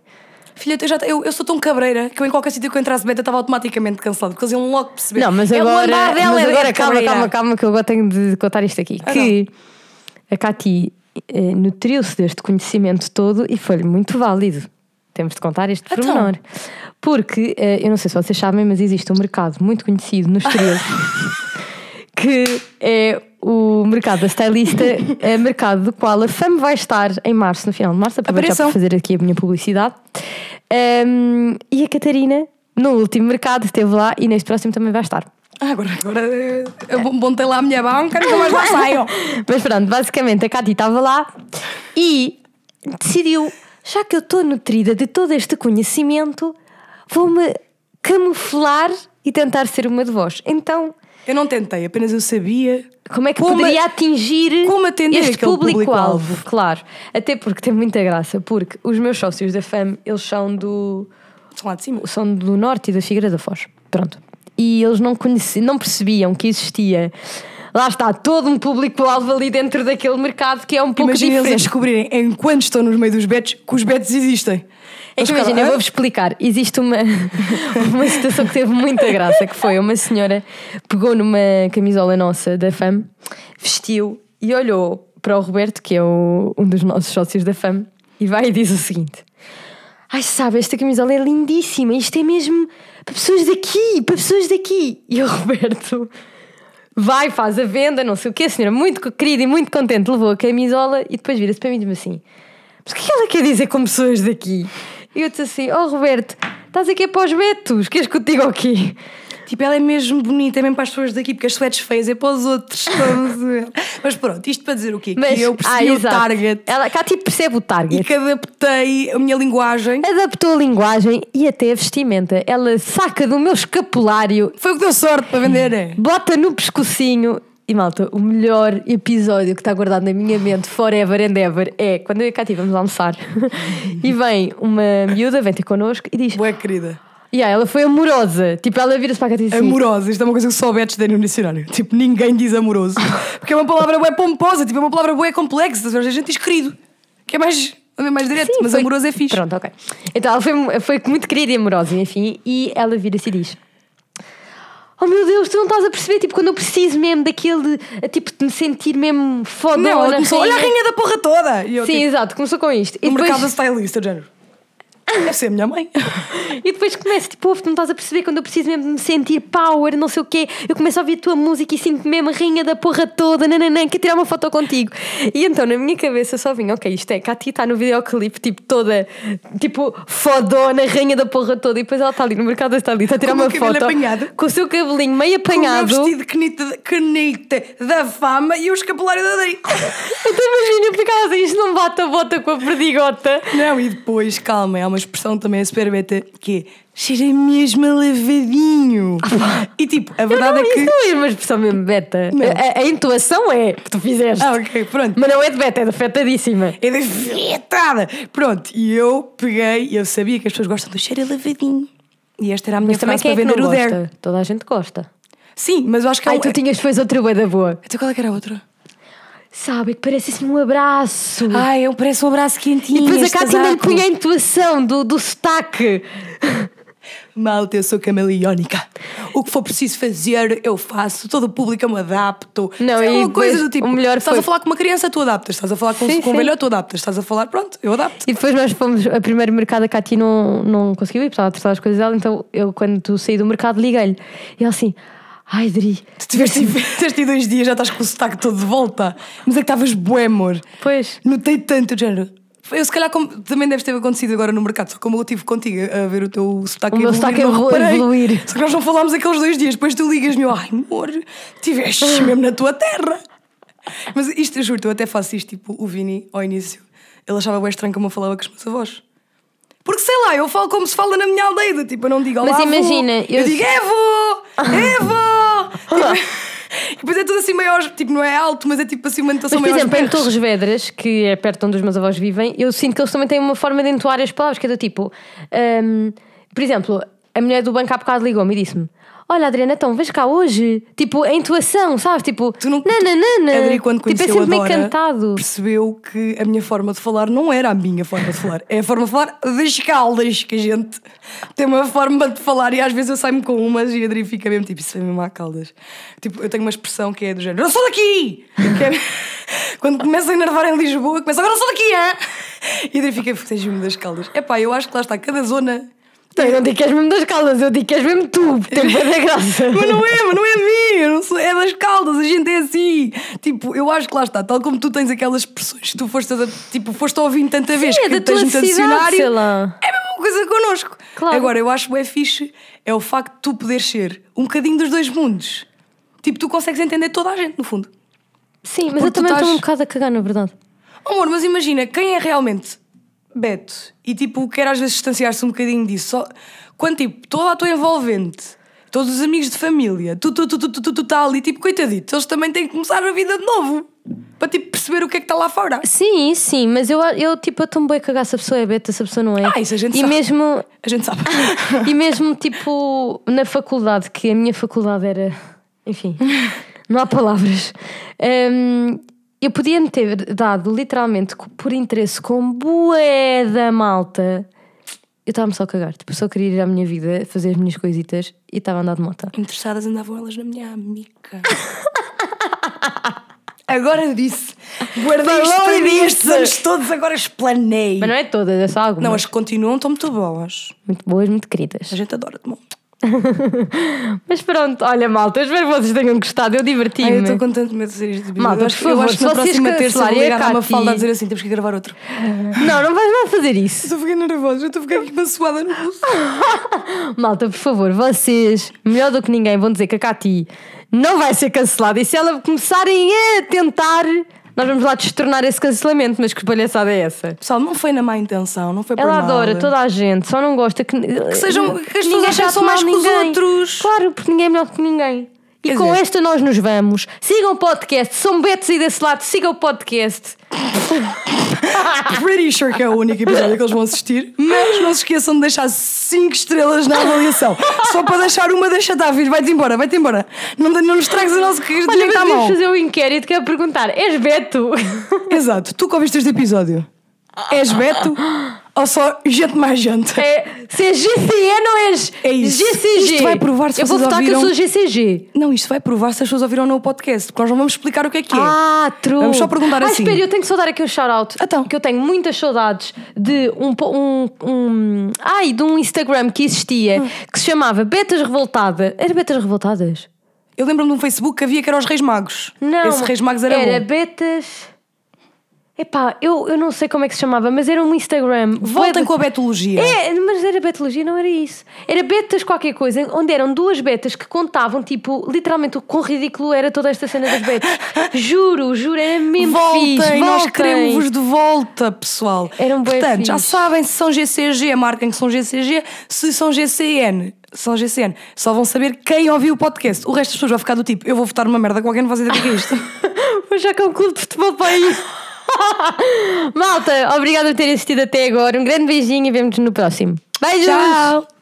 S2: Filha, eu, já, eu, eu sou tão cabreira que eu em qualquer sítio que eu entrasse beta estava automaticamente cancelado, porque eles iam logo perceber.
S1: Não, mas
S2: é o
S1: agora,
S2: andar dela,
S1: mas
S2: é
S1: agora
S2: de
S1: calma, calma, calma, que eu agora tenho de contar isto aqui.
S2: Ah,
S1: que a Cati eh, nutriu-se deste conhecimento todo e foi-lhe muito válido. Temos de contar este
S2: Então.
S1: pormenor. Porque, eh, eu não sei se vocês sabem, mas existe um mercado muito conhecido no exterior que é o mercado da stylista, é mercado do qual a FAM vai estar em março, no final de março, aproveitar para fazer aqui a minha publicidade. Um, e a Catarina, no último mercado, esteve lá e neste próximo também vai estar.
S2: Ah, agora, agora eu montei lá a minha banca, nunca mais lá saio.
S1: Mas pronto, basicamente a Cati estava lá e decidiu, já que eu estou nutrida de todo este conhecimento, vou-me camuflar e tentar ser uma de vós. Então,
S2: Eu não tentei, apenas eu sabia.
S1: como é que
S2: Como-
S1: poderia atingir
S2: como atender
S1: este público-alvo?
S2: público-alvo?
S1: Claro, até porque tem muita graça, porque os meus sócios da FAM, eles são do,
S2: São lá de cima.
S1: são do norte e da Figueira da Foz. Pronto. E eles não, conheciam, não percebiam que existia. Lá está, todo um público-alvo ali dentro daquele mercado que é um pouco
S2: Imagina eles a
S1: diferente.
S2: descobrirem, enquanto estão nos meios dos betos, que os betos existem.
S1: É que imagina, eu vou-vos explicar. Existe uma, uma situação que teve muita graça, que foi uma senhora pegou numa camisola nossa da FAM, vestiu e olhou para o Roberto, que é o- um dos nossos sócios da FAM, e vai e diz o seguinte: Ai, sabe, esta camisola é lindíssima, isto é mesmo para pessoas daqui, para pessoas daqui. E o Roberto vai, faz a venda, não sei o quê, a senhora muito querida e muito contente levou a camisola e depois vira-se para mim e diz-me assim: Mas o que é que ela quer dizer com pessoas daqui? E eu disse assim: Oh Roberto, estás aqui para os betos, queres que eu te diga o quê?
S2: Tipo, ela é mesmo bonita, é mesmo para as pessoas daqui, porque as sweats feias é para os outros. Mas pronto, isto para dizer o quê?
S1: Mas,
S2: que eu percebi
S1: ah,
S2: o target
S1: Ela, cá tipo percebe o
S2: e
S1: target.
S2: que adaptei a minha linguagem.
S1: Adaptou a linguagem e até a vestimenta. Ela saca do meu escapulário,
S2: Foi o que deu sorte para vender, é?
S1: bota no pescocinho. E malta, o melhor episódio que está guardado na minha mente, forever and ever, é quando eu e a Cátia vamos almoçar e vem uma miúda, vem ter connosco e diz:
S2: Boa querida.
S1: Yeah, ela foi amorosa. Tipo, ela vira-se para a Cátia e diz assim,
S2: Amorosa, isto é uma coisa que só o Betos tem no dicionário. Tipo, ninguém diz amoroso. Porque é uma palavra bué pomposa, tipo, é uma palavra bué complexa. A gente diz querido, que é mais, é mais direto,
S1: Sim,
S2: mas
S1: foi-
S2: amoroso é fixe.
S1: Pronto, ok. Então ela foi, foi muito querida e amorosa, enfim, e ela vira-se e diz: Oh meu Deus, tu não estás a perceber, tipo, quando eu preciso mesmo daquele, eh, tipo, de me sentir mesmo fodona.
S2: Não, ela começou, olha a rainha da porra toda. E eu,
S1: Sim,
S2: tipo,
S1: exato, começou com isto. E
S2: no
S1: depois,
S2: mercado da stylist, género. Deve ser a minha mãe.
S1: e depois começa, tipo, ouve, tu não estás a perceber quando eu preciso mesmo de me sentir power, não sei o quê. Eu começo a ouvir a tua música e sinto mesmo rainha da porra toda, nananã, quero tirar uma foto contigo. E então na minha cabeça só vinha, ok, isto é, Katy está no videoclipe, tipo, toda, tipo, fodona, rainha da porra toda. E depois ela está ali no mercado da stylist a tirar
S2: Com
S1: uma foto
S2: apanhado.
S1: com o seu cabelinho meio
S2: Com o meu
S1: apanhado.
S2: vestido de caneta, caneta da fama e o escapulário da Dei.
S1: Então imagina, eu ficava assim, isto não bate a bota com a perdigota.
S2: Não, e depois, calma, há uma expressão também super beta que é cheira mesmo a lavadinho. E tipo, a verdade
S1: não,
S2: é que.
S1: Isso não é uma expressão mesmo beta. A, a intuação é que tu fizeste.
S2: Ah, ok, pronto.
S1: Mas não é de beta, é de afetadíssima.
S2: É defetada. Pronto, e eu peguei, eu sabia que as pessoas gostam do cheiro a lavadinho. E esta era a minha
S1: Mas também
S2: frase
S1: é
S2: para
S1: não
S2: vender o
S1: gosta?
S2: Dare.
S1: Toda a gente gosta.
S2: Sim, mas eu acho que é
S1: Ai,
S2: um-
S1: tu tinhas depois outra bué da boa.
S2: Então qual é que era a outra?
S1: Sabe, que parece assim um abraço.
S2: Ai, eu parece um abraço quentinho.
S1: e depois a Cátia ainda lhe punha a intuação do, do sotaque.
S2: Malta, eu sou camaleónica. O que for preciso fazer, eu faço. Todo o público eu me adapto.
S1: Não,
S2: é uma coisa do tipo.
S1: o melhor
S2: estás
S1: foi-
S2: a falar com uma criança, tu adaptas. Estás a falar com,
S1: Sim,
S2: com um
S1: sim.
S2: velhote, tu adaptas. Estás a falar, pronto, eu adapto.
S1: E depois nós fomos, a primeiro mercado, a Cátia não, não conseguiu ir, precisava tratar as coisas dela, então eu, quando tu saí do mercado, liguei-lhe. E ela assim, ai, Dri.
S2: Tu tiveste, tiveste dois dias, já estás com o sotaque todo de volta. Mas é que estavas bué, amor.
S1: Pois.
S2: Notei tanto, género. Eu, se calhar, como- também deve ter acontecido agora no mercado, só como eu estive contigo a ver o teu sotaque
S1: O meu
S2: evoluir,
S1: sotaque
S2: não
S1: evolu-
S2: reparei.
S1: evoluir.
S2: Só que nós não falámos aqueles dois dias, depois tu ligas-me ai, amor, estiveste mesmo na tua terra. Mas isto, eu juro, eu até faço isto, tipo, o Vini, ao início, ele achava bem estranho como eu falava com os meus avós. Porque sei lá, eu falo como se fala na minha aldeia, tipo, eu não digo olá,
S1: Mas
S2: avô.
S1: imagina,
S2: eu,
S1: eu-
S2: digo Evo! Evo! e depois é tudo assim aos- tipo, não é alto, mas é tipo assim uma entonação
S1: por
S2: meio aos
S1: exemplo, em. Torres Vedras, que é perto onde os meus avós vivem, eu sinto que eles também têm uma forma de entoar as palavras, que é do tipo. hum, por exemplo, a mulher do banco há bocado ligou-me e disse-me: Olha, Adriana, então vês cá hoje. Tipo, a intuação, sabes? Tipo,
S2: Tu não,
S1: nananana.
S2: Adri, quando
S1: tipo, é
S2: conheceu
S1: sempre
S2: a
S1: meio
S2: Dora,
S1: cantado.
S2: percebeu que a minha forma de falar não era a minha forma de falar, é a forma de falar das caldas, que a gente tem uma forma de falar e às vezes eu saio-me com umas e a Adri fica mesmo tipo, isso é mesmo a caldas. Tipo, eu tenho uma expressão que é do género, eu sou daqui! É- quando começa a enervar em Lisboa, começa agora eu sou daqui, hã? E a Adri fica, seja-me das caldas. Epá, eu acho que lá está, cada zona
S1: Então, eu não digo que és mesmo das caldas, eu digo que és mesmo tu. Tem da graça.
S2: Mas não é, mas não é eu não sou, é das caldas, a gente é assim. Tipo, eu acho que lá está, tal como tu tens aquelas expressões que tu foste, a, tipo, foste ouvindo tanta vez
S1: é
S2: que
S1: da
S2: tens
S1: tua cidade,
S2: dicionário.
S1: sei lá.
S2: É a mesma coisa connosco.
S1: Claro.
S2: Agora, eu acho que é fixe é o facto de tu poderes ser um bocadinho dos dois mundos. Tipo, tu consegues entender toda a gente, no fundo.
S1: Sim, mas
S2: Porque
S1: eu também estou
S2: estás-
S1: um bocado a cagar, na verdade.
S2: Oh, amor, mas imagina, quem é realmente Beto e tipo quer às vezes distanciar-se um bocadinho disso, só quando tipo toda a tua envolvente, todos os amigos de família, tu, tu, tu, tu, tu, tu, tu tá ali, tipo, coitadito, eles também têm que começar a vida de novo para tipo perceber o que é que está lá fora.
S1: Sim, sim, mas eu, eu tipo, eu estou bem a cagar se a pessoa é beta, se a pessoa não é.
S2: Ah, isso a gente
S1: e
S2: sabe.
S1: mesmo
S2: A gente sabe.
S1: E mesmo tipo na faculdade, que a minha faculdade era. Enfim, não há palavras. Hum, eu podia me ter dado literalmente por interesse com bué da malta. Eu estava-me só a cagar. Tipo, só queria ir à minha vida, fazer as minhas coisitas e estava a andar de moto.
S2: Interessadas andavam elas na minha amiga. Agora disse. Guardei isto estes anos todos, agora explanei.
S1: Mas não é todas, é só algumas.
S2: Não, as que continuam estão muito boas.
S1: Muito boas, muito queridas.
S2: A gente adora de bom.
S1: Mas pronto, olha, malta, eu espero que vocês tenham gostado. Eu
S2: Ai, eu
S1: diverti-me.
S2: estou contente de ser este vídeo.
S1: Malta,
S2: eu acho,
S1: por
S2: eu
S1: favor,
S2: acho que na próxima terça vou
S1: a
S2: ligar à
S1: Cati-
S2: Mafalda a dizer assim: temos que gravar outro.
S1: Não, não vais mais fazer isso.
S2: Estou a ficar nervosa, eu estou a ficar aqui com uma suada no pulso.
S1: Malta, por favor, vocês, melhor do que ninguém, vão dizer que a Cati não vai ser cancelada. E se ela começarem a tentar, nós vamos lá destornar esse cancelamento. Mas que palhaçada é essa?
S2: Pessoal, não foi na má intenção, não foi por
S1: Ela adora toda a gente, só não gosta que, que
S2: sejam- que as pessoas que são mais que os outros.
S1: Claro, porque ninguém é melhor que ninguém. E com esta nós nos vamos. Sigam o podcast. São Betos aí desse lado. Sigam o podcast.
S2: Pretty sure que é o único episódio que eles vão assistir. Mas não se esqueçam de deixar 5 estrelas na avaliação. Só para deixar uma, deixa estar, filho. Vai-te embora, vai-te embora. Não, não nos tragas o nosso de
S1: Olha, mas vamos fazer um inquérito que é perguntar: és Beto?
S2: Exato, tu que ouviste este episódio, és Beto ou só gente mais gente?
S1: É, se és GCN ou és
S2: É isso.
S1: GCG?
S2: Isto vai provar se
S1: Eu vou votar que eu sou GCG.
S2: Não, isto vai provar se as pessoas ouviram no podcast, porque nós não vamos explicar o que é que é.
S1: Ah, true.
S2: Vamos só perguntar
S1: ah,
S2: assim.
S1: espera, eu tenho que só dar aqui um shout-out.
S2: Então.
S1: Que eu tenho muitas saudades de um, um, um. Ai, de um Instagram que existia
S2: Hum.
S1: que se chamava Betas Revoltada. Era Betas Revoltadas?
S2: Eu lembro-me de um Facebook que havia que era os Reis Magos.
S1: Não.
S2: Esse Reis Magos era,
S1: Era
S2: bom.
S1: Betas. Epá, eu, eu não sei como é que se chamava, mas era um Instagram.
S2: Voltem com a betologia.
S1: É, mas era betologia, não era isso. Era betas qualquer coisa, onde eram duas betas que contavam, tipo, literalmente o quão ridículo era toda esta cena das betas. juro, juro, era mesmo
S2: Voltem,
S1: fixe.
S2: nós
S1: voltem.
S2: queremos-vos de volta, pessoal.
S1: Eram bué
S2: Portanto, já
S1: fixe.
S2: sabem se são GCG, marquem que são GCG. Se são GCN, são GCN. Só vão saber quem ouviu o podcast. O resto das pessoas vai ficar do tipo: eu vou votar uma merda qualquer, não faço ideia do que é isto.
S1: Vou já com o clube de futebol para aí. Malta, obrigada por terem assistido até agora. Um grande beijinho e vemos-nos no próximo. Beijos!
S2: Tchau!